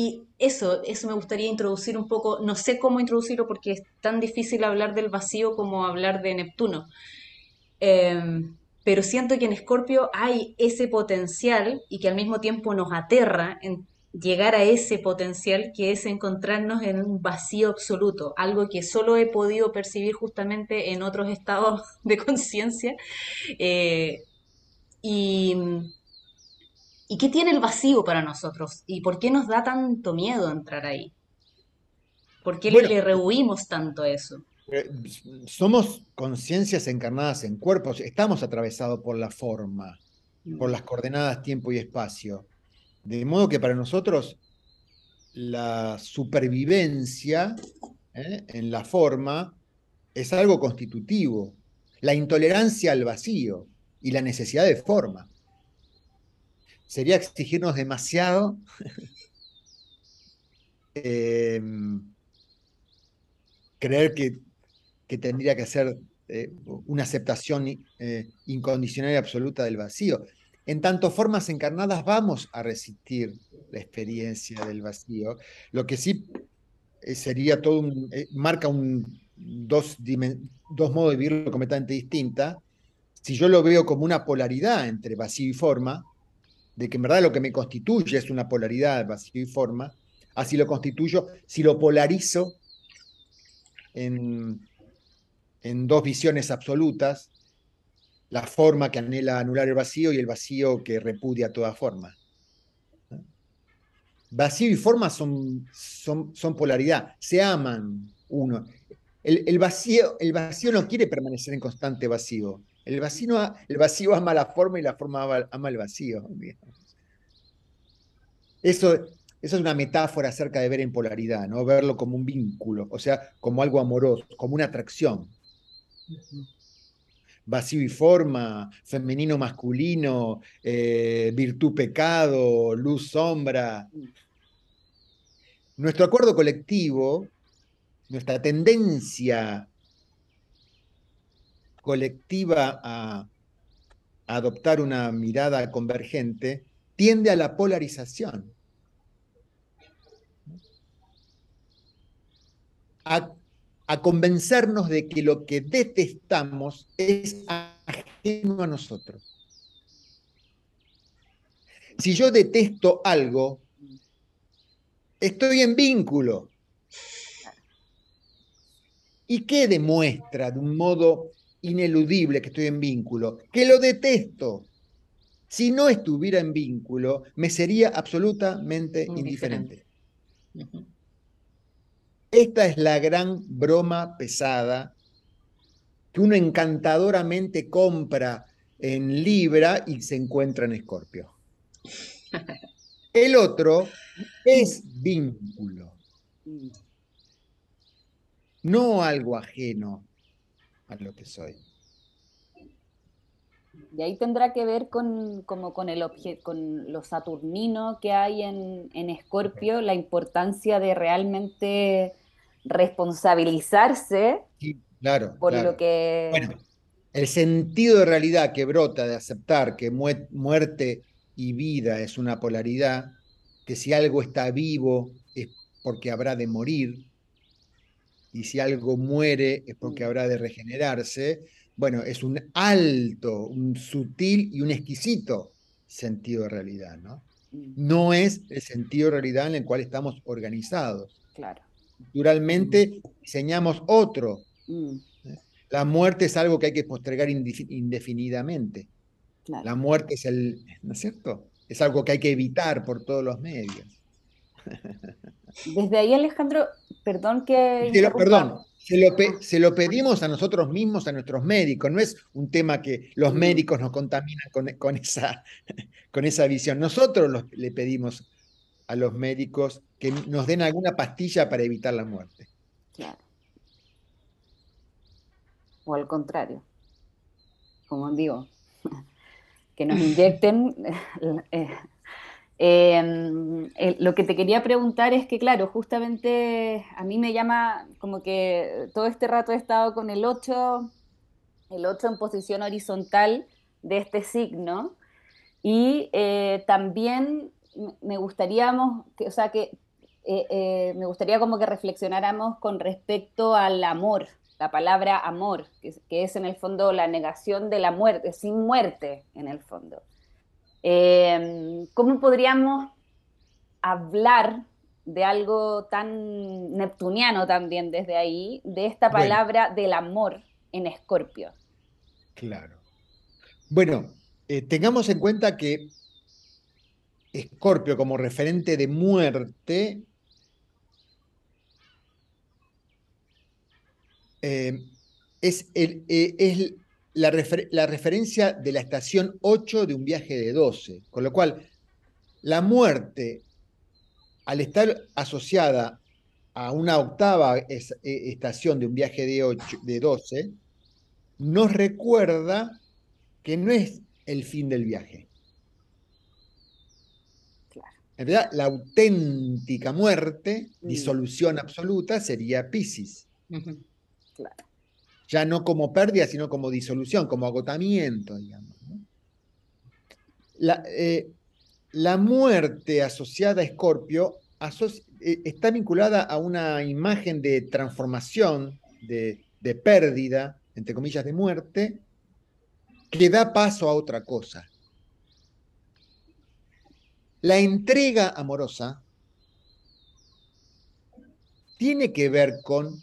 Y eso, eso me gustaría introducir un poco, no sé cómo introducirlo porque es tan difícil hablar del vacío como hablar de Neptuno. Em, pero siento que en Escorpio hay ese potencial y que al mismo tiempo nos aterra llegar a ese potencial que es encontrarnos en un vacío absoluto, algo que solo he podido percibir justamente en otros estados *laughs* de conciencia. Eh, y, qué tiene el vacío para nosotros? ¿Y por qué nos da tanto miedo entrar ahí? ¿Por qué le rehuimos tanto eso? Eh, somos conciencias encarnadas en cuerpos, estamos atravesados por la forma, por mm. las coordenadas tiempo y espacio. De modo que para nosotros la supervivencia ¿eh? en la forma es algo constitutivo. La intolerancia al vacío y la necesidad de forma. Sería exigirnos demasiado. Em, creer que, tendría que ser eh, una aceptación eh, incondicional y absoluta del vacío. En tanto formas encarnadas vamos a resistir la experiencia del vacío, lo que sí eh, sería todo un, marca un, dos, dos modos de vivirlo completamente distinta. Si yo lo veo como una polaridad entre vacío y forma, de que en verdad lo que me constituye es una polaridad, vacío y forma, así lo constituyo, si lo polarizo en, en dos visiones absolutas, la forma que anhela anular el vacío y el vacío que repudia toda forma. Vacío y forma son, son, son polaridad, se aman uno. El, vacío, el vacío no quiere permanecer en constante vacío. El vacío, ama la forma y la forma ama, el vacío. Eso, eso es una metáfora acerca de ver en polaridad, ¿no? Verlo como un vínculo, o sea, como algo amoroso, como una atracción vacío y forma, femenino, masculino, eh, virtud, pecado, luz, sombra. Nuestro acuerdo colectivo, nuestra tendencia colectiva a, adoptar una mirada convergente, tiende a la polarización. A a convencernos de que lo que detestamos es ajeno a nosotros. Si yo detesto algo, estoy en vínculo. ¿Y qué demuestra de un modo ineludible que estoy en vínculo? Que lo detesto. Si no estuviera en vínculo, me sería absolutamente indiferente. Esta es la gran broma pesada que uno encantadoramente compra en Libra y se encuentra en Escorpio. El otro es vínculo, no algo ajeno a lo que soy. Y ahí tendrá que ver con, como con, el con lo saturnino que hay en, en Escorpio, la importancia de realmente responsabilizarse claro, por lo que... Bueno, el sentido de realidad que brota de aceptar que muerte y vida es una polaridad, que si algo está vivo es porque habrá de morir, y si algo muere es porque mm. habrá de regenerarse, bueno, es un alto, un sutil y un exquisito sentido de realidad, ¿no? Mm. No es el sentido de realidad en el cual estamos organizados. Claro. Naturalmente diseñamos otro. Mm. ¿eh? La muerte es algo que hay que postergar indefinidamente. La muerte es el, ¿no es cierto? Es algo que hay que evitar por todos los medios. *laughs* Desde ahí, Alejandro, perdón que... perdón, se lo, pedimos a nosotros mismos, a nuestros médicos. No es un tema que los médicos nos contaminan con, esa, *laughs* con esa visión. Nosotros le pedimos a los médicos que nos den alguna pastilla para evitar la muerte. Claro. O al contrario, como digo, *laughs* que nos inyecten *laughs* eh, Lo que te quería preguntar es que, claro, justamente a mí me llama como que todo este rato he estado con el 8, el 8 en posición horizontal de este signo, y eh, también me gustaría, que, o sea, que eh, eh, me gustaría como que reflexionáramos con respecto al amor, la palabra amor, que, que es en el fondo la negación de la muerte, sin muerte en el fondo. ¿Cómo podríamos hablar de algo tan neptuniano también desde ahí, de esta palabra del amor en Escorpio? Claro. Bueno, eh, tengamos en cuenta que Escorpio como referente de muerte eh, es, el, eh, es la, referencia de la estación 8 de un viaje de 12, con lo cual la muerte, al estar asociada a una octava e, estación de un viaje de, 8, de 12, nos recuerda que no es el fin del viaje. En realidad, la auténtica muerte, mm. disolución absoluta, sería Pisces. Claro ya no como pérdida, sino como disolución, como agotamiento, digamos. Eh, la, muerte asociada a Escorpio eh, está vinculada a una imagen de transformación, de, de pérdida, entre comillas, de muerte, que da paso a otra cosa. La entrega amorosa tiene que ver con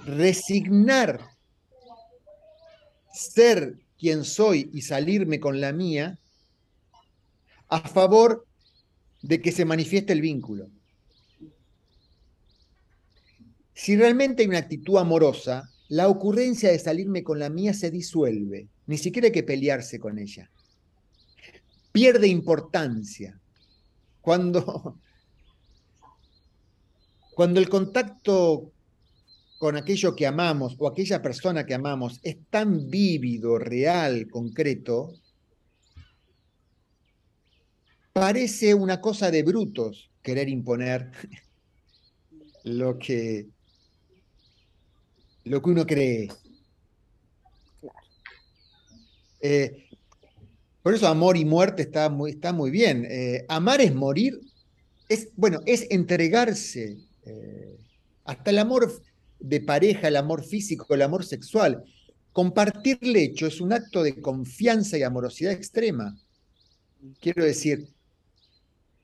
resignar ser quien soy y salirme con la mía a favor de que se manifieste el vínculo. Si realmente hay una actitud amorosa, la ocurrencia de salirme con la mía se disuelve, ni siquiera hay que pelearse con ella. Pierde importancia. Cuando, *laughs* cuando el contacto con aquello que amamos o aquella persona que amamos es tan vívido, real, concreto, parece una cosa de brutos querer imponer lo que, lo que uno cree. Eh, por eso amor y muerte está muy, está muy bien. Eh, amar es morir, es, bueno, es entregarse. Eh, hasta el amor de pareja, el amor físico, el amor sexual. Compartir lecho es un acto de confianza y amorosidad extrema. Quiero decir,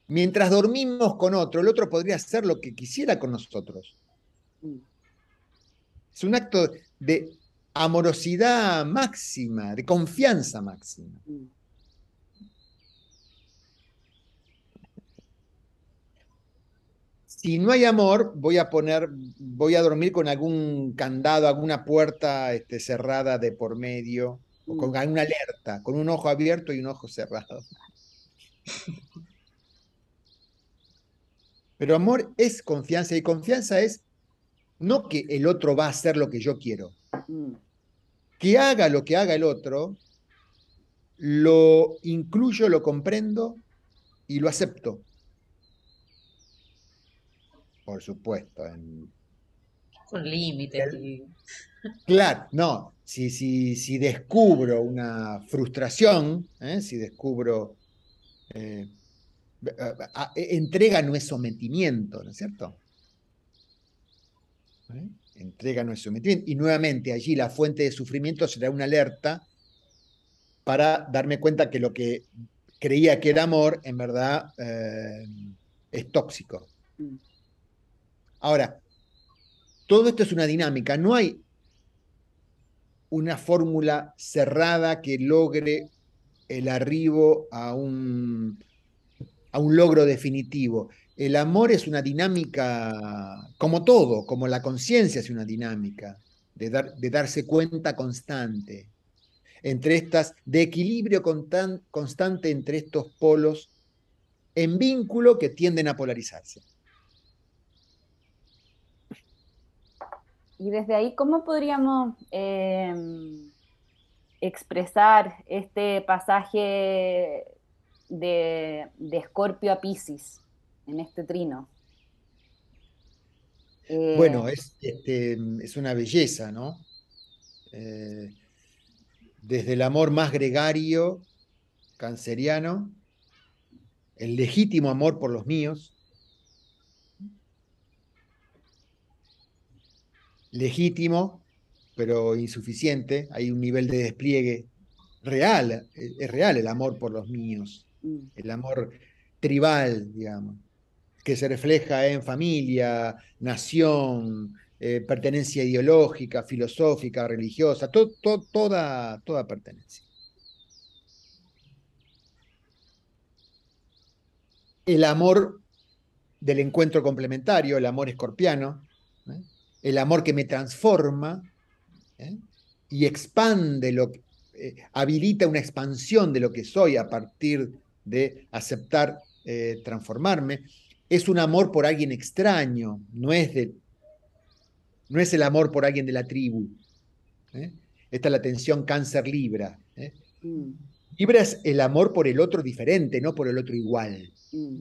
mientras dormimos con otro, el otro podría hacer lo que quisiera con nosotros. Es un acto de amorosidad máxima, de confianza máxima. si no hay amor, voy a poner, voy a dormir con algún candado, alguna puerta este, cerrada de por medio, o con mm. alguna alerta, con un ojo abierto y un ojo cerrado. *laughs* Pero amor es confianza y confianza es no que el otro va a hacer lo que yo quiero. Mm. que haga lo que haga el otro, lo incluyo, lo comprendo y lo acepto. Por supuesto. Con límites. Claro, no. Si, si, si, descubro una frustración, ¿eh? si descubro eh, entrega no es sometimiento, ¿no es cierto? ¿Eh? Entrega no es sometimiento. Y nuevamente allí la fuente de sufrimiento será una alerta para darme cuenta que lo que creía que era amor, en verdad es tóxico. Mm. Ahora, todo esto es una dinámica, no hay una fórmula cerrada que logre el arribo a un, a un logro definitivo. El amor es una dinámica, como todo, como la conciencia es una dinámica, de, dar, de, darse cuenta constante, entre estas, de equilibrio constante entre estos polos en vínculo que tienden a polarizarse. Y desde ahí, ¿cómo podríamos em, expresar este pasaje de, Escorpio a Pisces en este trino? bueno, eh, es, este, es, una belleza, ¿no? Eh, desde el amor más gregario, canceriano, el legítimo amor por los míos, legítimo, pero insuficiente. Hay un nivel de despliegue real, es real el amor por los míos. El amor tribal, digamos, que se refleja en familia, nación, eh, pertenencia ideológica, filosófica, religiosa, toda, toda pertenencia. El amor del encuentro complementario, el amor escorpiano, ¿eh? el amor que me transforma ¿eh? y expande, lo, habilita una expansión de lo que soy a partir de aceptar eh, transformarme, es un amor por alguien extraño, no es, de, no es el amor por alguien de la tribu. Esta es la tensión cáncer-libra. Mm. Libra es el amor por el otro diferente, no por el otro igual. ¿Mm?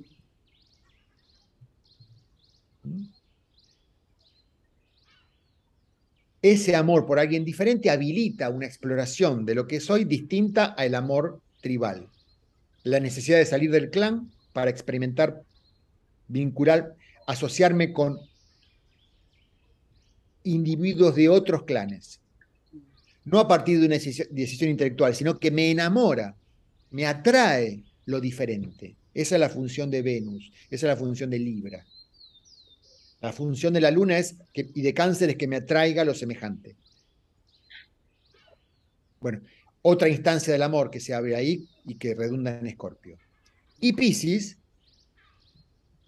ese amor por alguien diferente habilita una exploración de lo que soy distinta al amor tribal. La necesidad de salir del clan para experimentar, vincular, asociarme con individuos de otros clanes. No a partir de una decisión intelectual, sino que me enamora, me atrae lo diferente. Esa es la función de Venus, esa es la función de Libra. La función de la luna es que, y de cáncer es que me atraiga lo semejante. Bueno, otra instancia del amor que se abre ahí y que redunda en Escorpio. Y Pisces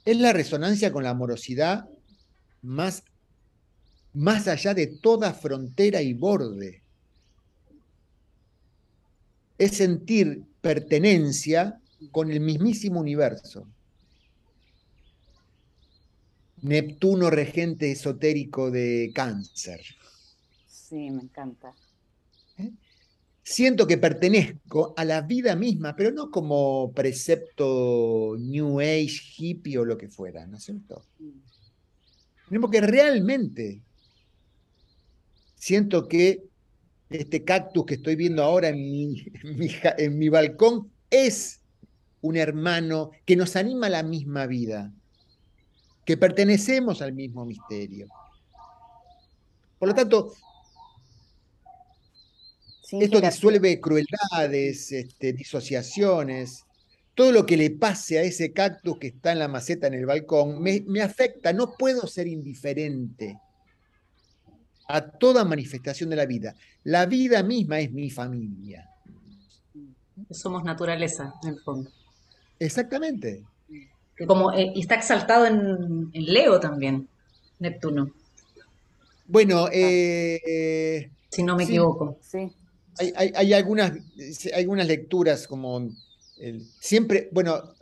es la resonancia con la amorosidad más, más allá de toda frontera y borde. Es sentir pertenencia con el mismísimo universo. Neptuno regente esotérico de cáncer. Sí, me encanta. ¿Eh? Siento que pertenezco a la vida misma, pero no como precepto New Age, hippie o lo que fuera, ¿no es cierto? Mm. Porque realmente siento que este cactus que estoy viendo ahora en en mi balcón es un hermano que nos anima a la misma vida que pertenecemos al mismo misterio. Por lo tanto, esto disuelve crueldades, este, disociaciones, todo lo que le pase a ese cactus que está en la maceta en el balcón me, me afecta, no puedo ser indiferente a toda manifestación de la vida. La vida misma es mi familia. Somos naturaleza, en el fondo. Exactamente como eh, está exaltado en, Leo también, Neptuno. Bueno, ah. eh, si no me equivoco. Sí. Hay, algunas, algunas lecturas como siempre, bueno,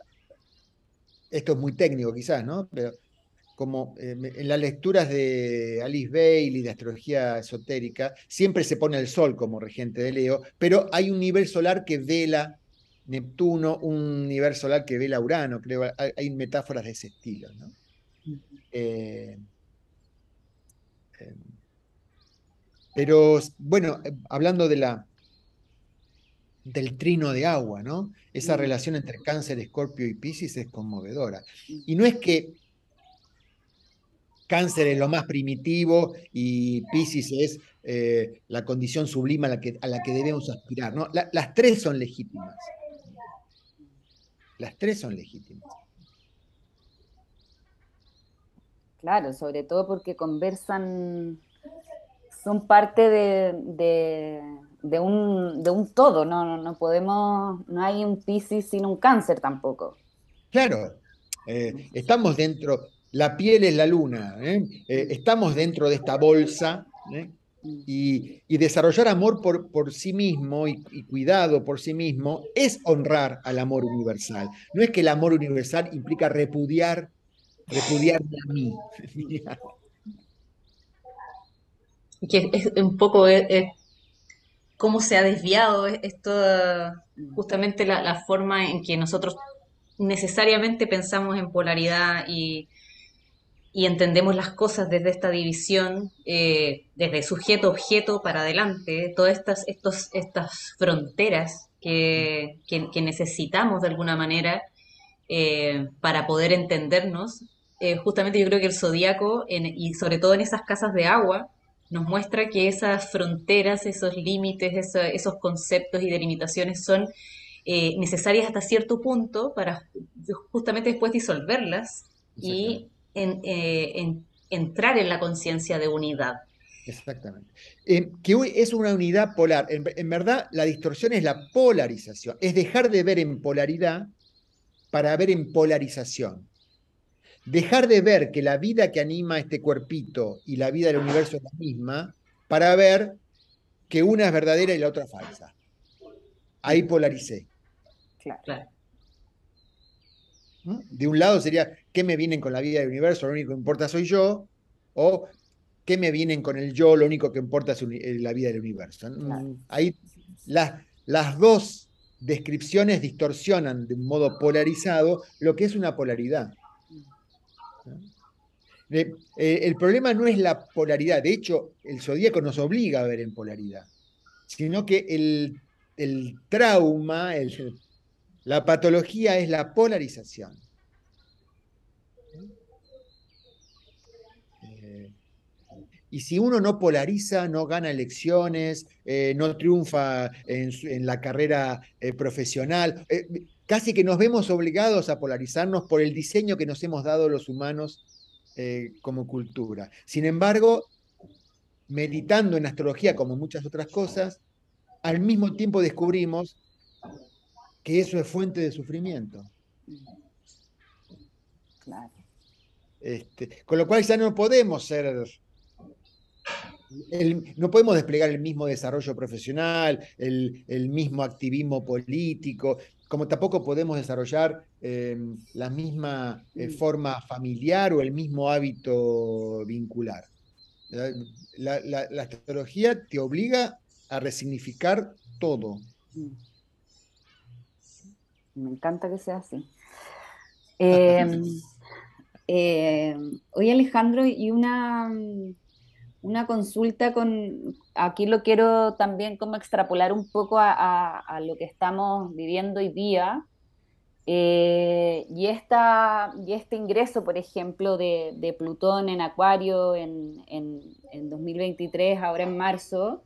esto es muy técnico quizás, ¿no? Pero como en las lecturas de Alice Bailey, de astrología esotérica, siempre se pone el Sol como regente de Leo, pero hay un nivel solar que vela Neptuno, un nivel solar que vela Urano, creo, hay, metáforas de ese estilo. ¿no? Eh, eh, pero bueno, hablando de la, del trino de agua, ¿no? Esa relación entre cáncer, escorpio y piscis es conmovedora. Y no es que Cáncer es lo más primitivo y Pisces es eh, la condición sublime a la que, a la que debemos aspirar. ¿no? las tres son legítimas. Las tres son legítimas. Claro, sobre todo porque conversan, son parte de, un, todo, no, no, podemos, no hay un Pisces sin un cáncer tampoco. Claro, eh, estamos dentro, la piel es la luna, ¿eh? Eh, estamos dentro de esta bolsa ¿eh? y, desarrollar amor por, por sí mismo y, cuidado por sí mismo es honrar al amor universal. No es que el amor universal implica repudiar, repudiarme a mí. *laughs* que es un poco cómo se ha desviado esto, justamente la forma en que nosotros necesariamente pensamos en polaridad y y entendemos las cosas desde esta división, eh, desde sujeto-objeto para adelante, todas estas, estos, estas fronteras que, necesitamos de alguna manera eh, para poder entendernos. Eh, justamente yo creo que el zodíaco, y sobre todo en esas casas de agua, nos muestra que esas fronteras, esos límites, esos conceptos y delimitaciones son necesarias hasta cierto punto para justamente después disolverlas y eh, en, entrar en la conciencia de unidad. Exactamente. Eh, que hoy es una unidad polar. En, verdad, la distorsión es la polarización. Es dejar de ver en polaridad para ver en polarización. Dejar de ver que la vida que anima este cuerpito y la vida del universo es la misma para ver que una es verdadera y la otra falsa. Ahí polaricé. Claro. De un lado sería, ¿qué me vienen con la vida del universo? Lo único que importa soy yo. O, ¿qué me vienen con el yo? Lo único que importa es eh, la vida del universo. Ahí las, las dos descripciones distorsionan de un modo polarizado lo que es una polaridad. Eh, el problema no es la polaridad, de hecho, el zodíaco nos obliga a ver en polaridad, sino que el, el trauma, el, la patología es la polarización. Eh, y si uno no polariza, no gana elecciones, eh, no triunfa en, la carrera profesional, casi que nos vemos obligados a polarizarnos por el diseño que nos hemos dado los humanos como cultura. Sin embargo, meditando en astrología como muchas otras cosas, al mismo tiempo descubrimos que eso es fuente de sufrimiento. Claro. Este, con lo cual ya no podemos ser, no podemos desplegar el mismo desarrollo profesional, el, mismo activismo político, como tampoco podemos desarrollar em, la misma eh, forma familiar o el mismo hábito vincular. La, la astrología te obliga a resignificar todo. Me encanta que sea así. *laughs* Em, oye Alejandro, y una, una consulta con, aquí lo quiero también como extrapolar un poco a, lo que estamos viviendo hoy día. Eh, y, esta, y este ingreso, por ejemplo, de, Plutón en Acuario en, en 2023, ahora en marzo,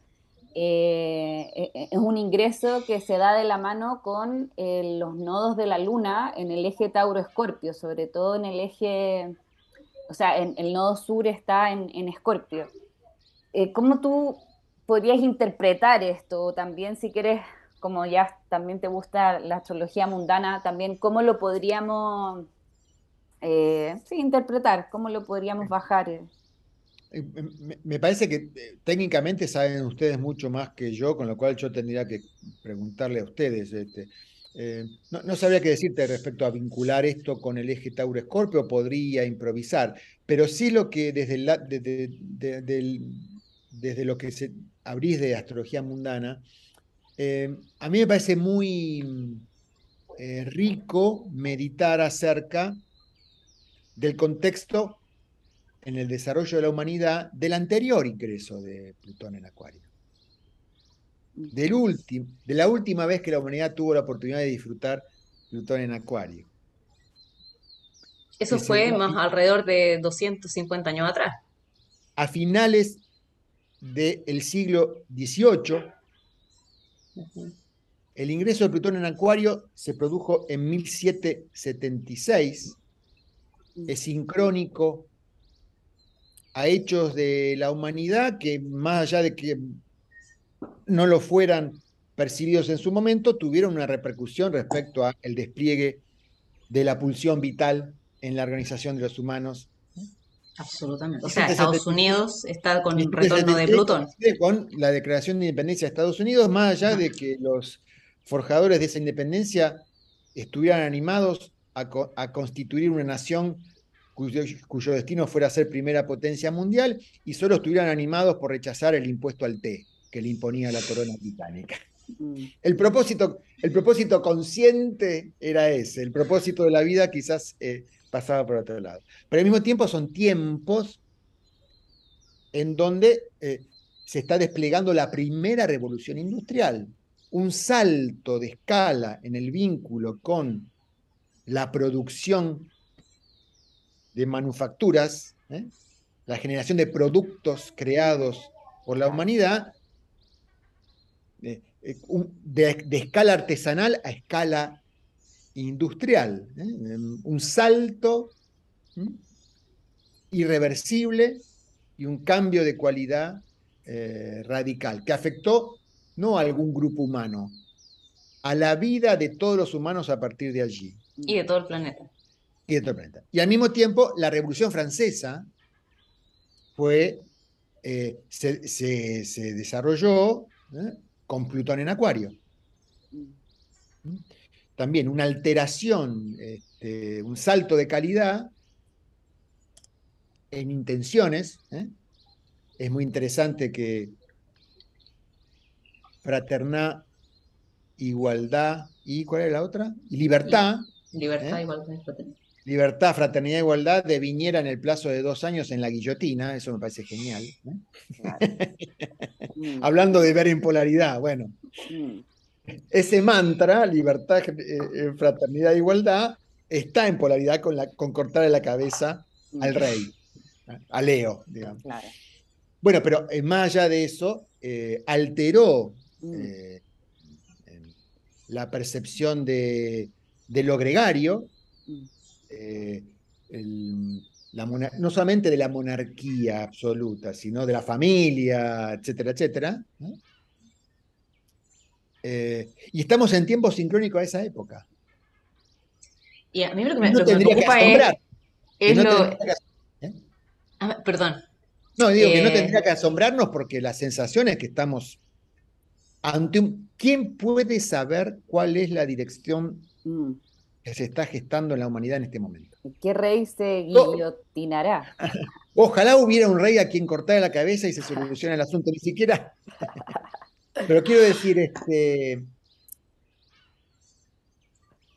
eh, eh, eh, es un ingreso que se da de la mano con los nodos de la luna en el eje Tauro-Escorpio, sobre todo en el eje, o sea, en, el nodo sur está en, Escorpio. ¿Cómo tú podrías interpretar esto? También, si quieres, como ya también te gusta la astrología mundana, también, ¿cómo lo podríamos interpretar? ¿Cómo lo podríamos bajar? Eh, me parece que eh, técnicamente saben ustedes mucho más que yo, con lo cual yo tendría que preguntarle a ustedes. Este, eh, no, sabría qué decirte respecto a vincular esto con el eje Tauro-Escorpio, podría improvisar, pero sí lo que desde, desde lo que se abrís de astrología mundana, eh, a mí me parece muy eh, rico meditar acerca del contexto en el desarrollo de la humanidad del anterior ingreso de Plutón en Acuario. Del último, de la última vez que la humanidad tuvo la oportunidad de disfrutar Plutón en Acuario. Eso fue más alrededor de 250 años atrás. A finales del siglo XVIII, el ingreso de Plutón en Acuario se produjo en 1776, es sincrónico a hechos de la humanidad que más allá de que no lo fueran percibidos en su momento, tuvieron una repercusión respecto al despliegue de la pulsión vital en la organización de los humanos. Absolutamente. O sea, Estados Unidos está con un retorno de Plutón. Con la declaración de independencia de Estados Unidos, más allá de que los forjadores de esa independencia estuvieran animados a, constituir una nación cuyo, cuyo, destino fuera ser primera potencia mundial y solo estuvieran animados por rechazar el impuesto al té que le imponía la corona británica. Mm. El propósito, el propósito consciente era ese, el propósito de la vida quizás eh, pasaba por otro lado. Pero al mismo tiempo son tiempos en donde eh, se está desplegando la primera revolución industrial, un salto de escala en el vínculo con la producción de manufacturas, ¿eh? la generación de productos creados por la humanidad, eh, de, escala artesanal a escala industrial. ¿eh? Un salto irreversible y un cambio de cualidad radical que afectó no a algún grupo humano, a la vida de todos los humanos a partir de allí. Y de todo el planeta. Y de todo el planeta. Y al mismo tiempo, la Revolución Francesa fue, eh, se, desarrolló ¿eh? con Plutón en Acuario. ¿Mm? También una alteración, este, un salto de calidad en intenciones. ¿eh? Es muy interesante que fraternidad, igualdad y ¿cuál es la otra? Y libertad. Libertad, ¿eh? igualdad fraternidad. Libertad, fraternidad, igualdad de Viñera en el plazo de dos años en la guillotina, eso me parece genial. ¿eh? *laughs* Mm. Hablando de ver en polaridad, bueno. Mm. Ese mantra, libertad, eh, fraternidad, igualdad, está en polaridad con, la, con cortarle la cabeza al rey, a Leo, digamos. Bueno, pero más allá de eso, alteró Mm. Eh, la percepción de, lo gregario, mm. eh, no solamente de la monarquía absoluta, sino de la familia, etcétera, etcétera. Eh, y estamos en tiempo sincrónico a esa época. Y a mí lo que me, preocupa es, perdón. No, digo que no tendría que asombrarnos porque la sensación es que estamos ¿Quién puede saber cuál es la dirección mm. que se está gestando en la humanidad en este momento? ¿Qué rey se guillotinará? Ojalá hubiera un rey a quien cortar la cabeza y se solucione el asunto, ni siquiera. *laughs* Pero quiero decir, este,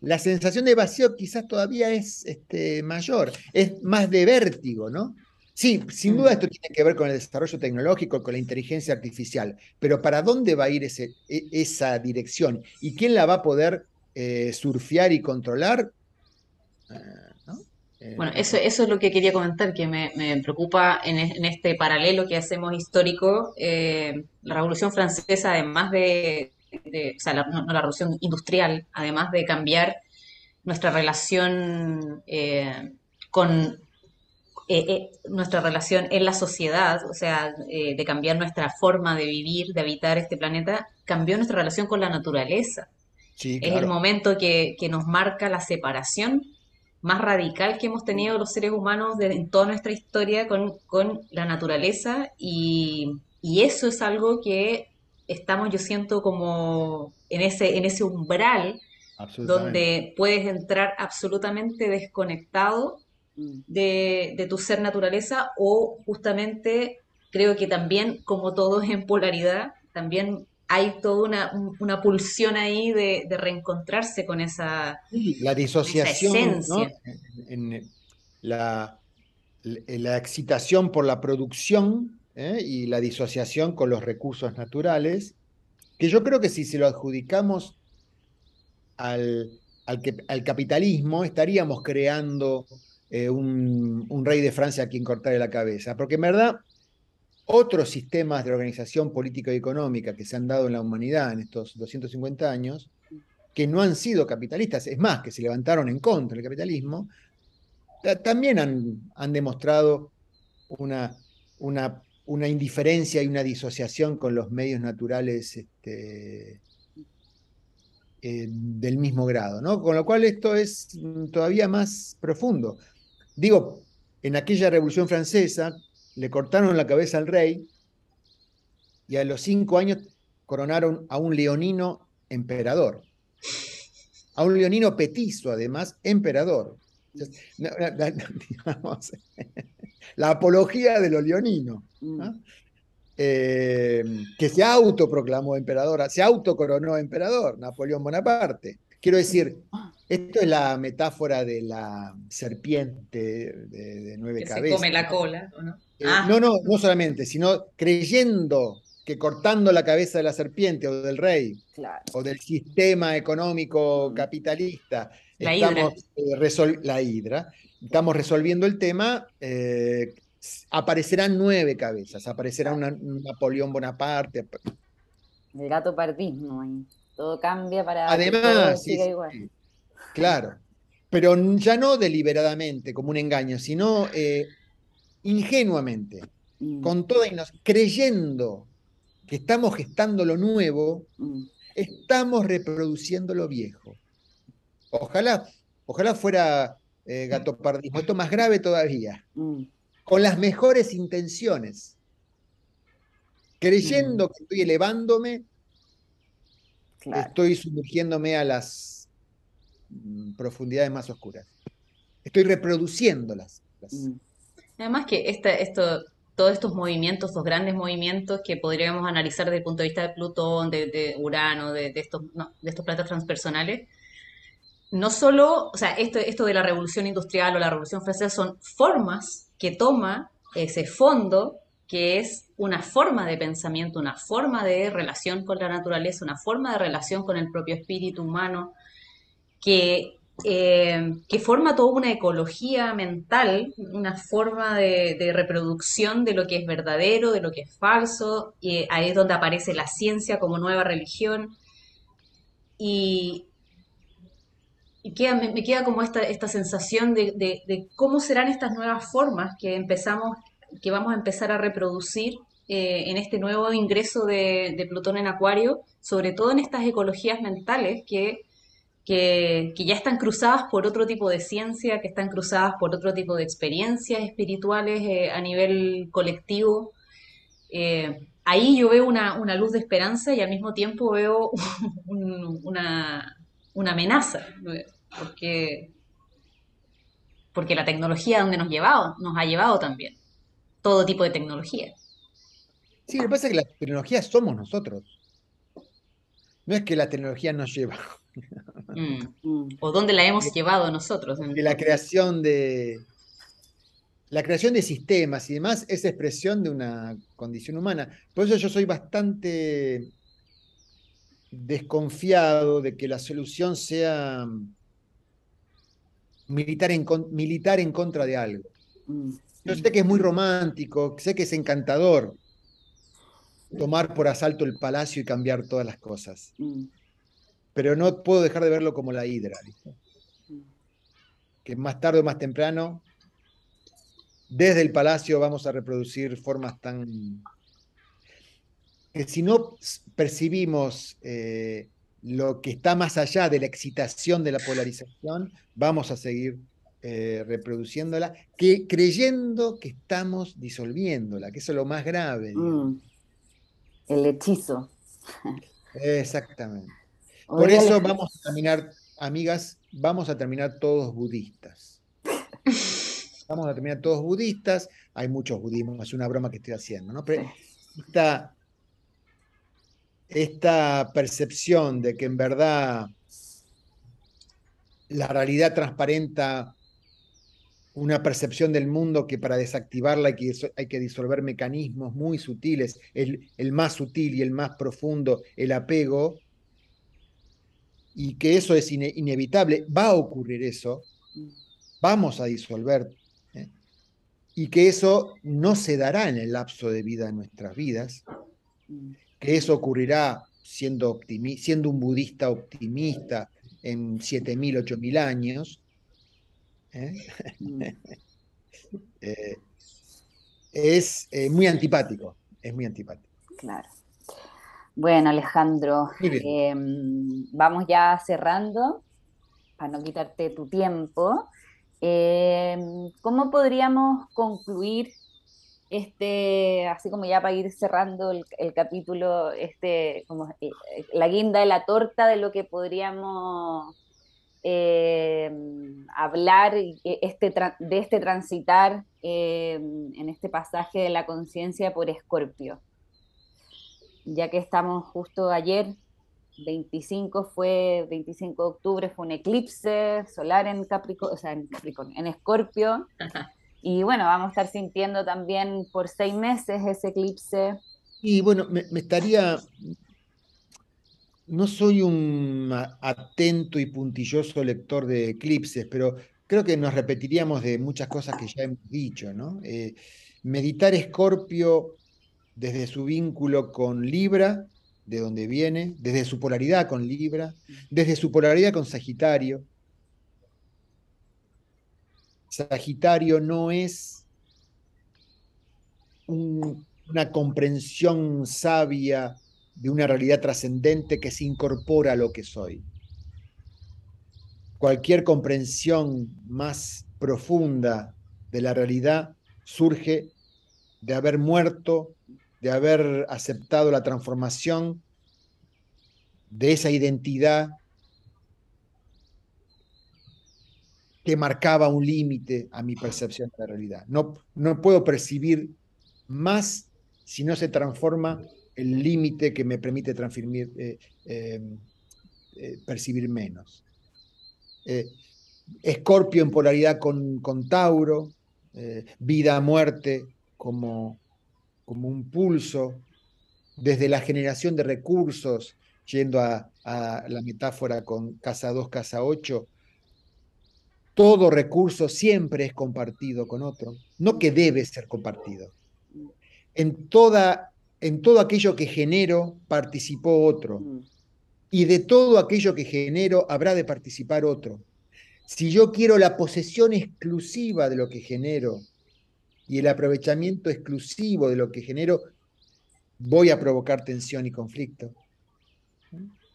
la sensación de vacío quizás todavía es este, mayor, es más de vértigo, ¿no? Sí, sin duda mm. esto tiene que ver con el desarrollo tecnológico, con la inteligencia artificial, pero ¿para dónde va a ir ese, e, esa dirección? ¿Y quién la va a poder eh, surfear y controlar? Eh, bueno, eso, eso es lo que quería comentar, que me, preocupa en, este paralelo que hacemos histórico. Eh, la Revolución Francesa, además de, o sea, la, no, la Revolución Industrial, además de cambiar nuestra relación con eh, eh, nuestra relación en la sociedad, o sea, eh, de cambiar nuestra forma de vivir, de habitar este planeta, cambió nuestra relación con la naturaleza. Es el momento que, nos marca la separación más radical que hemos tenido los seres humanos en toda nuestra historia con, la naturaleza y, y, eso es algo que estamos, yo siento, como en ese, en ese umbral donde puedes entrar absolutamente desconectado mm. de, tu ser naturaleza o justamente creo que también, como todo es en polaridad, también hay toda una, pulsión ahí de, reencontrarse con esa, la disociación, en, la, la, excitación por la producción ¿eh? y la disociación con los recursos naturales, que yo creo que si se lo adjudicamos al, al, capitalismo, estaríamos creando eh, un, un, rey de Francia a quien cortarle la cabeza. Porque en verdad, otros sistemas de organización política y económica que se han dado en la humanidad en estos 250 años, que no han sido capitalistas, es más, que se levantaron en contra del capitalismo, también han, demostrado una, indiferencia y una disociación con los medios naturales este, eh, del mismo grado, ¿no? Con lo cual esto es todavía más profundo. Digo, en aquella Revolución Francesa le cortaron la cabeza al rey y a los cinco años coronaron a un leonino emperador. A un leonino petizo, además, emperador. *laughs* *laughs* la apología de los leoninos. ¿no? Eh, que se autoproclamó emperador, se autocoronó emperador, Napoleón Bonaparte. Quiero decir, esto es la metáfora de la serpiente de, nueve que cabezas. Se come la cola, no? Eh, ah. No, no, no solamente, sino creyendo que cortando la cabeza de la serpiente o del rey o del sistema económico capitalista, la estamos, eh, la hidra, estamos resolviendo el tema, aparecerán nueve cabezas, aparecerá un Napoleón Bonaparte. El gato pardismo ahí. Todo cambia para Además, todo igual. claro. Pero ya no deliberadamente, como un engaño, sino eh, ingenuamente, mm. con toda creyendo que estamos gestando lo nuevo, mm. estamos reproduciendo lo viejo. Ojalá, ojalá fuera eh, gato pardismo. Esto más grave todavía. Mm con las mejores intenciones, creyendo mm. que estoy elevándome, estoy sumergiéndome a las mm, profundidades más oscuras. Estoy reproduciéndolas. Mm. Además que esto, todos estos movimientos, estos grandes movimientos que podríamos analizar desde el punto de vista de Plutón, de, Urano, de, estos, estos planetas transpersonales, no solo, o sea, esto, esto de la revolución industrial o la revolución francesa son formas que toma ese fondo que es una forma de pensamiento, una forma de relación con la naturaleza, una forma de relación con el propio espíritu humano, que, eh, que forma toda una ecología mental, una forma de, reproducción de lo que es verdadero, de lo que es falso, y ahí es donde aparece la ciencia como nueva religión. Y, y me, queda como esta, esta sensación de, cómo serán estas nuevas formas que empezamos, que vamos a empezar a reproducir eh, en este nuevo ingreso de, Plutón en Acuario, sobre todo en estas ecologías mentales que, que, ya están cruzadas por otro tipo de ciencia, que están cruzadas por otro tipo de experiencias espirituales eh, a nivel colectivo. Eh, ahí yo veo una, luz de esperanza y al mismo tiempo veo *laughs* una, una amenaza porque, porque la tecnología donde nos, llevado, nos ha llevado también, todo tipo de tecnología. Sí, lo que pasa es que la tecnología somos nosotros. No es que la tecnología nos lleva. *laughs* Mm. O dónde la hemos llevado nosotros. De la creación de. La creación de sistemas y demás es expresión de una condición humana. Por eso yo soy bastante desconfiado de que la solución sea militar en, militar en contra de algo. Mm. Yo sé que es muy romántico, sé que es encantador tomar por asalto el palacio y cambiar todas las cosas. Pero no puedo dejar de verlo como la hidra. Mm. Que más tarde o más temprano, desde el palacio vamos a reproducir formas tan... que si no percibimos eh, lo que está más allá de la excitación de la polarización, vamos a seguir eh, reproduciéndola, que, creyendo que estamos disolviéndola, que eso es lo más grave. Mm. El hechizo. *laughs* Exactamente. Por eso vamos a caminar amigas, vamos a terminar todos budistas. *laughs* Vamos a terminar todos budistas. Hay muchos budismos, es una broma que estoy haciendo, ¿no? Pero esta, esta percepción de que en verdad la realidad transparenta una percepción del mundo que para desactivarla hay que, hay que disolver mecanismos muy sutiles, el, el, más sutil y el más profundo, el apego, y que eso es inevitable, va a ocurrir eso, vamos a disolver, ¿eh? y que eso no se dará en el lapso de vida de nuestras vidas, que eso ocurrirá siendo, siendo un budista optimista en 7.000, 8.000 años, ¿eh? Mm. *laughs* Eh, es eh, muy antipático, es muy antipático. Claro. Bueno, Alejandro, em, vamos ya cerrando, para no quitarte tu tiempo. Em, ¿Cómo podríamos concluir este, así como ya para ir cerrando el, capítulo, este, como la guinda de la torta de lo que podríamos eh, hablar este, de este transitar eh, en este pasaje de la conciencia por Escorpio. Ya que estamos justo ayer, 25 fue, 25 de octubre fue un eclipse solar en Capricornio, o sea, en Capricornio, en Escorpio. *laughs* Y bueno, vamos a estar sintiendo también por seis meses ese eclipse. Y bueno, me estaría no soy un atento y puntilloso lector de eclipses, pero creo que nos repetiríamos de muchas cosas que ya hemos dicho, ¿no? Eh, meditar Escorpio desde su vínculo con Libra, de donde viene, desde su polaridad con Libra, desde su polaridad con Sagitario. Sagitario no es una comprensión sabia de una realidad trascendente que se incorpora a lo que soy. Cualquier comprensión más profunda de la realidad surge de haber muerto, de haber aceptado la transformación de esa identidad que marcaba un límite a mi percepción de la realidad. No, no puedo percibir más si no se transforma el límite que me permite eh, eh, eh, percibir menos. Escorpio en polaridad con, con Tauro, vida a muerte como, como un pulso, desde la generación de recursos, yendo a, a la metáfora con casa 2, casa 8, todo recurso siempre es compartido con otro, no que debe ser compartido. En toda en todo aquello que genero participó otro. Mm. Y de todo aquello que genero habrá de participar otro. Si yo quiero la posesión exclusiva de lo que genero y el aprovechamiento exclusivo de lo que genero, voy a provocar tensión y conflicto.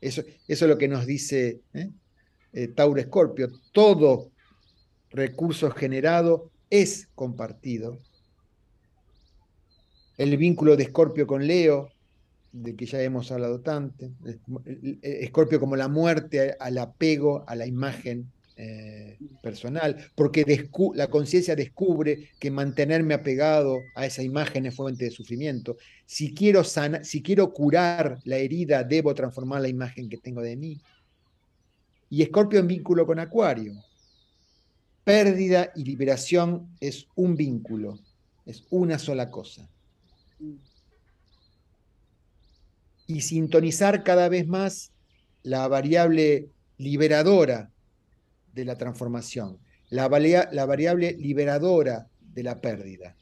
Eso, eso es lo que nos dice ¿eh? eh Tauro Escorpio. Todo recurso generado es compartido el vínculo de Escorpio con Leo, de que ya hemos hablado tanto, Escorpio como la muerte al apego a la imagen eh, personal, porque la conciencia descubre que mantenerme apegado a esa imagen es fuente de sufrimiento. Si quiero, si quiero curar la herida, debo transformar la imagen que tengo de mí. Y Escorpio en vínculo con Acuario. Pérdida y liberación es un vínculo, es una sola cosa. Y sintonizar cada vez más la variable liberadora de la transformación, la, la variable liberadora de la pérdida,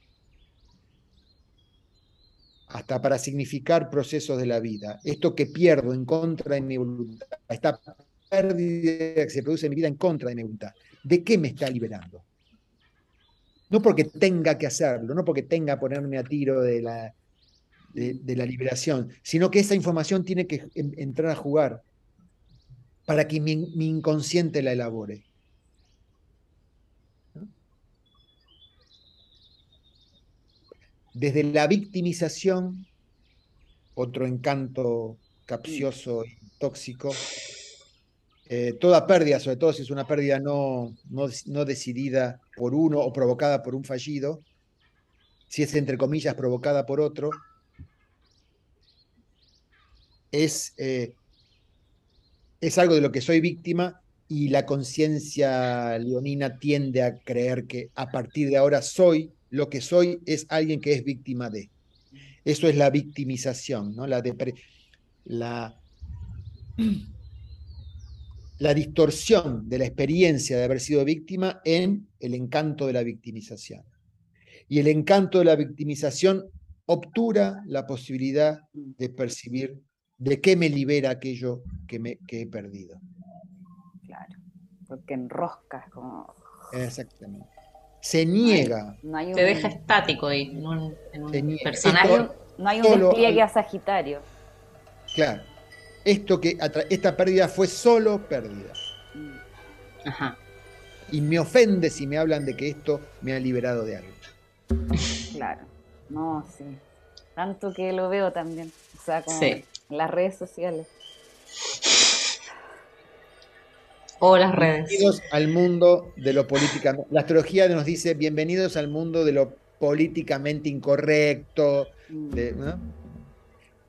hasta para significar procesos de la vida. Esto que pierdo en contra de mi voluntad, esta pérdida que se produce en mi vida en contra de mi voluntad, ¿de qué me está liberando? No porque tenga que hacerlo, no porque tenga que ponerme a tiro de la, de, la liberación, sino que esa información tiene que entrar a jugar para que mi, inconsciente la elabore. Desde la victimización, otro encanto capcioso y tóxico, eh, toda pérdida, sobre todo si es una pérdida no, no, decidida por uno o provocada por un fallido, si es entre comillas provocada por otro, es, eh, es algo de lo que soy víctima y la conciencia leonina tiende a creer que a partir de ahora soy, lo que soy es alguien que es víctima de. Eso es la victimización, ¿no? la, la *clears throat* la distorsión de la experiencia de haber sido víctima en el encanto de la victimización. Y el encanto de la victimización obtura la posibilidad de percibir de qué me libera aquello que, me, he perdido. Claro, porque enrosca como... Exactamente. Se niega. Se deja estático en un, personaje. no hay un despliegue a Sagitario. Claro esto que esta pérdida fue solo pérdida. Ajá. Y me ofende si me hablan de que esto me ha liberado de algo. Claro, no, sí. Tanto que lo veo también. O sea, como en las redes sociales. O las redes. Bienvenidos al mundo de lo políticamente. La astrología nos dice bienvenidos al mundo de lo políticamente incorrecto. De. ¿no?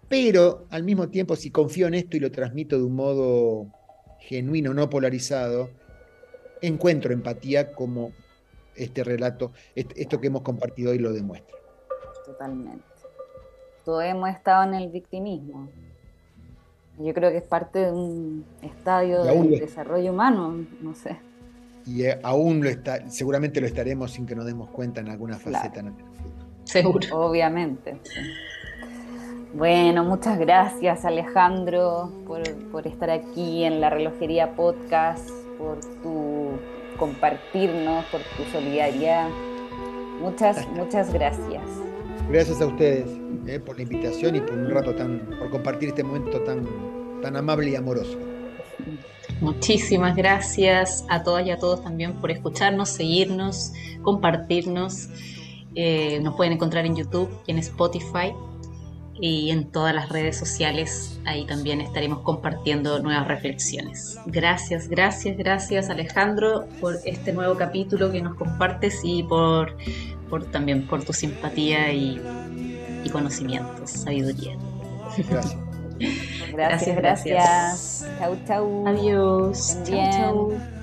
pero al mismo tiempo si confío en esto y lo transmito de un modo genuino, no polarizado, encuentro empatía como este relato, esto que hemos compartido hoy lo demuestra. Totalmente. Todos hemos estado en el victimismo. Yo creo que es parte de un estadio de desarrollo humano, no sé. Y eh, aún lo está, seguramente lo estaremos sin que nos demos cuenta en alguna faceta. Seguro. Obviamente. Bueno, muchas gracias Alejandro por, estar aquí en la Relojería Podcast, por tu compartirnos, por tu solidaridad. Muchas, *laughs* muchas gracias. Gracias a ustedes eh, por la invitación y por un rato tan, por compartir este momento tan, tan amable y amoroso. Muchísimas gracias a todas y a todos también por escucharnos, seguirnos, compartirnos. Eh, nos pueden encontrar en YouTube en Spotify y en todas las redes sociales. Ahí también estaremos compartiendo nuevas reflexiones. Gracias, gracias, gracias Alejandro por este nuevo capítulo que nos compartes y por, por también por tu simpatía y, y conocimientos, sabiduría. Gracias. gracias, gracias. Chau, chau. Adiós. Chau, chau.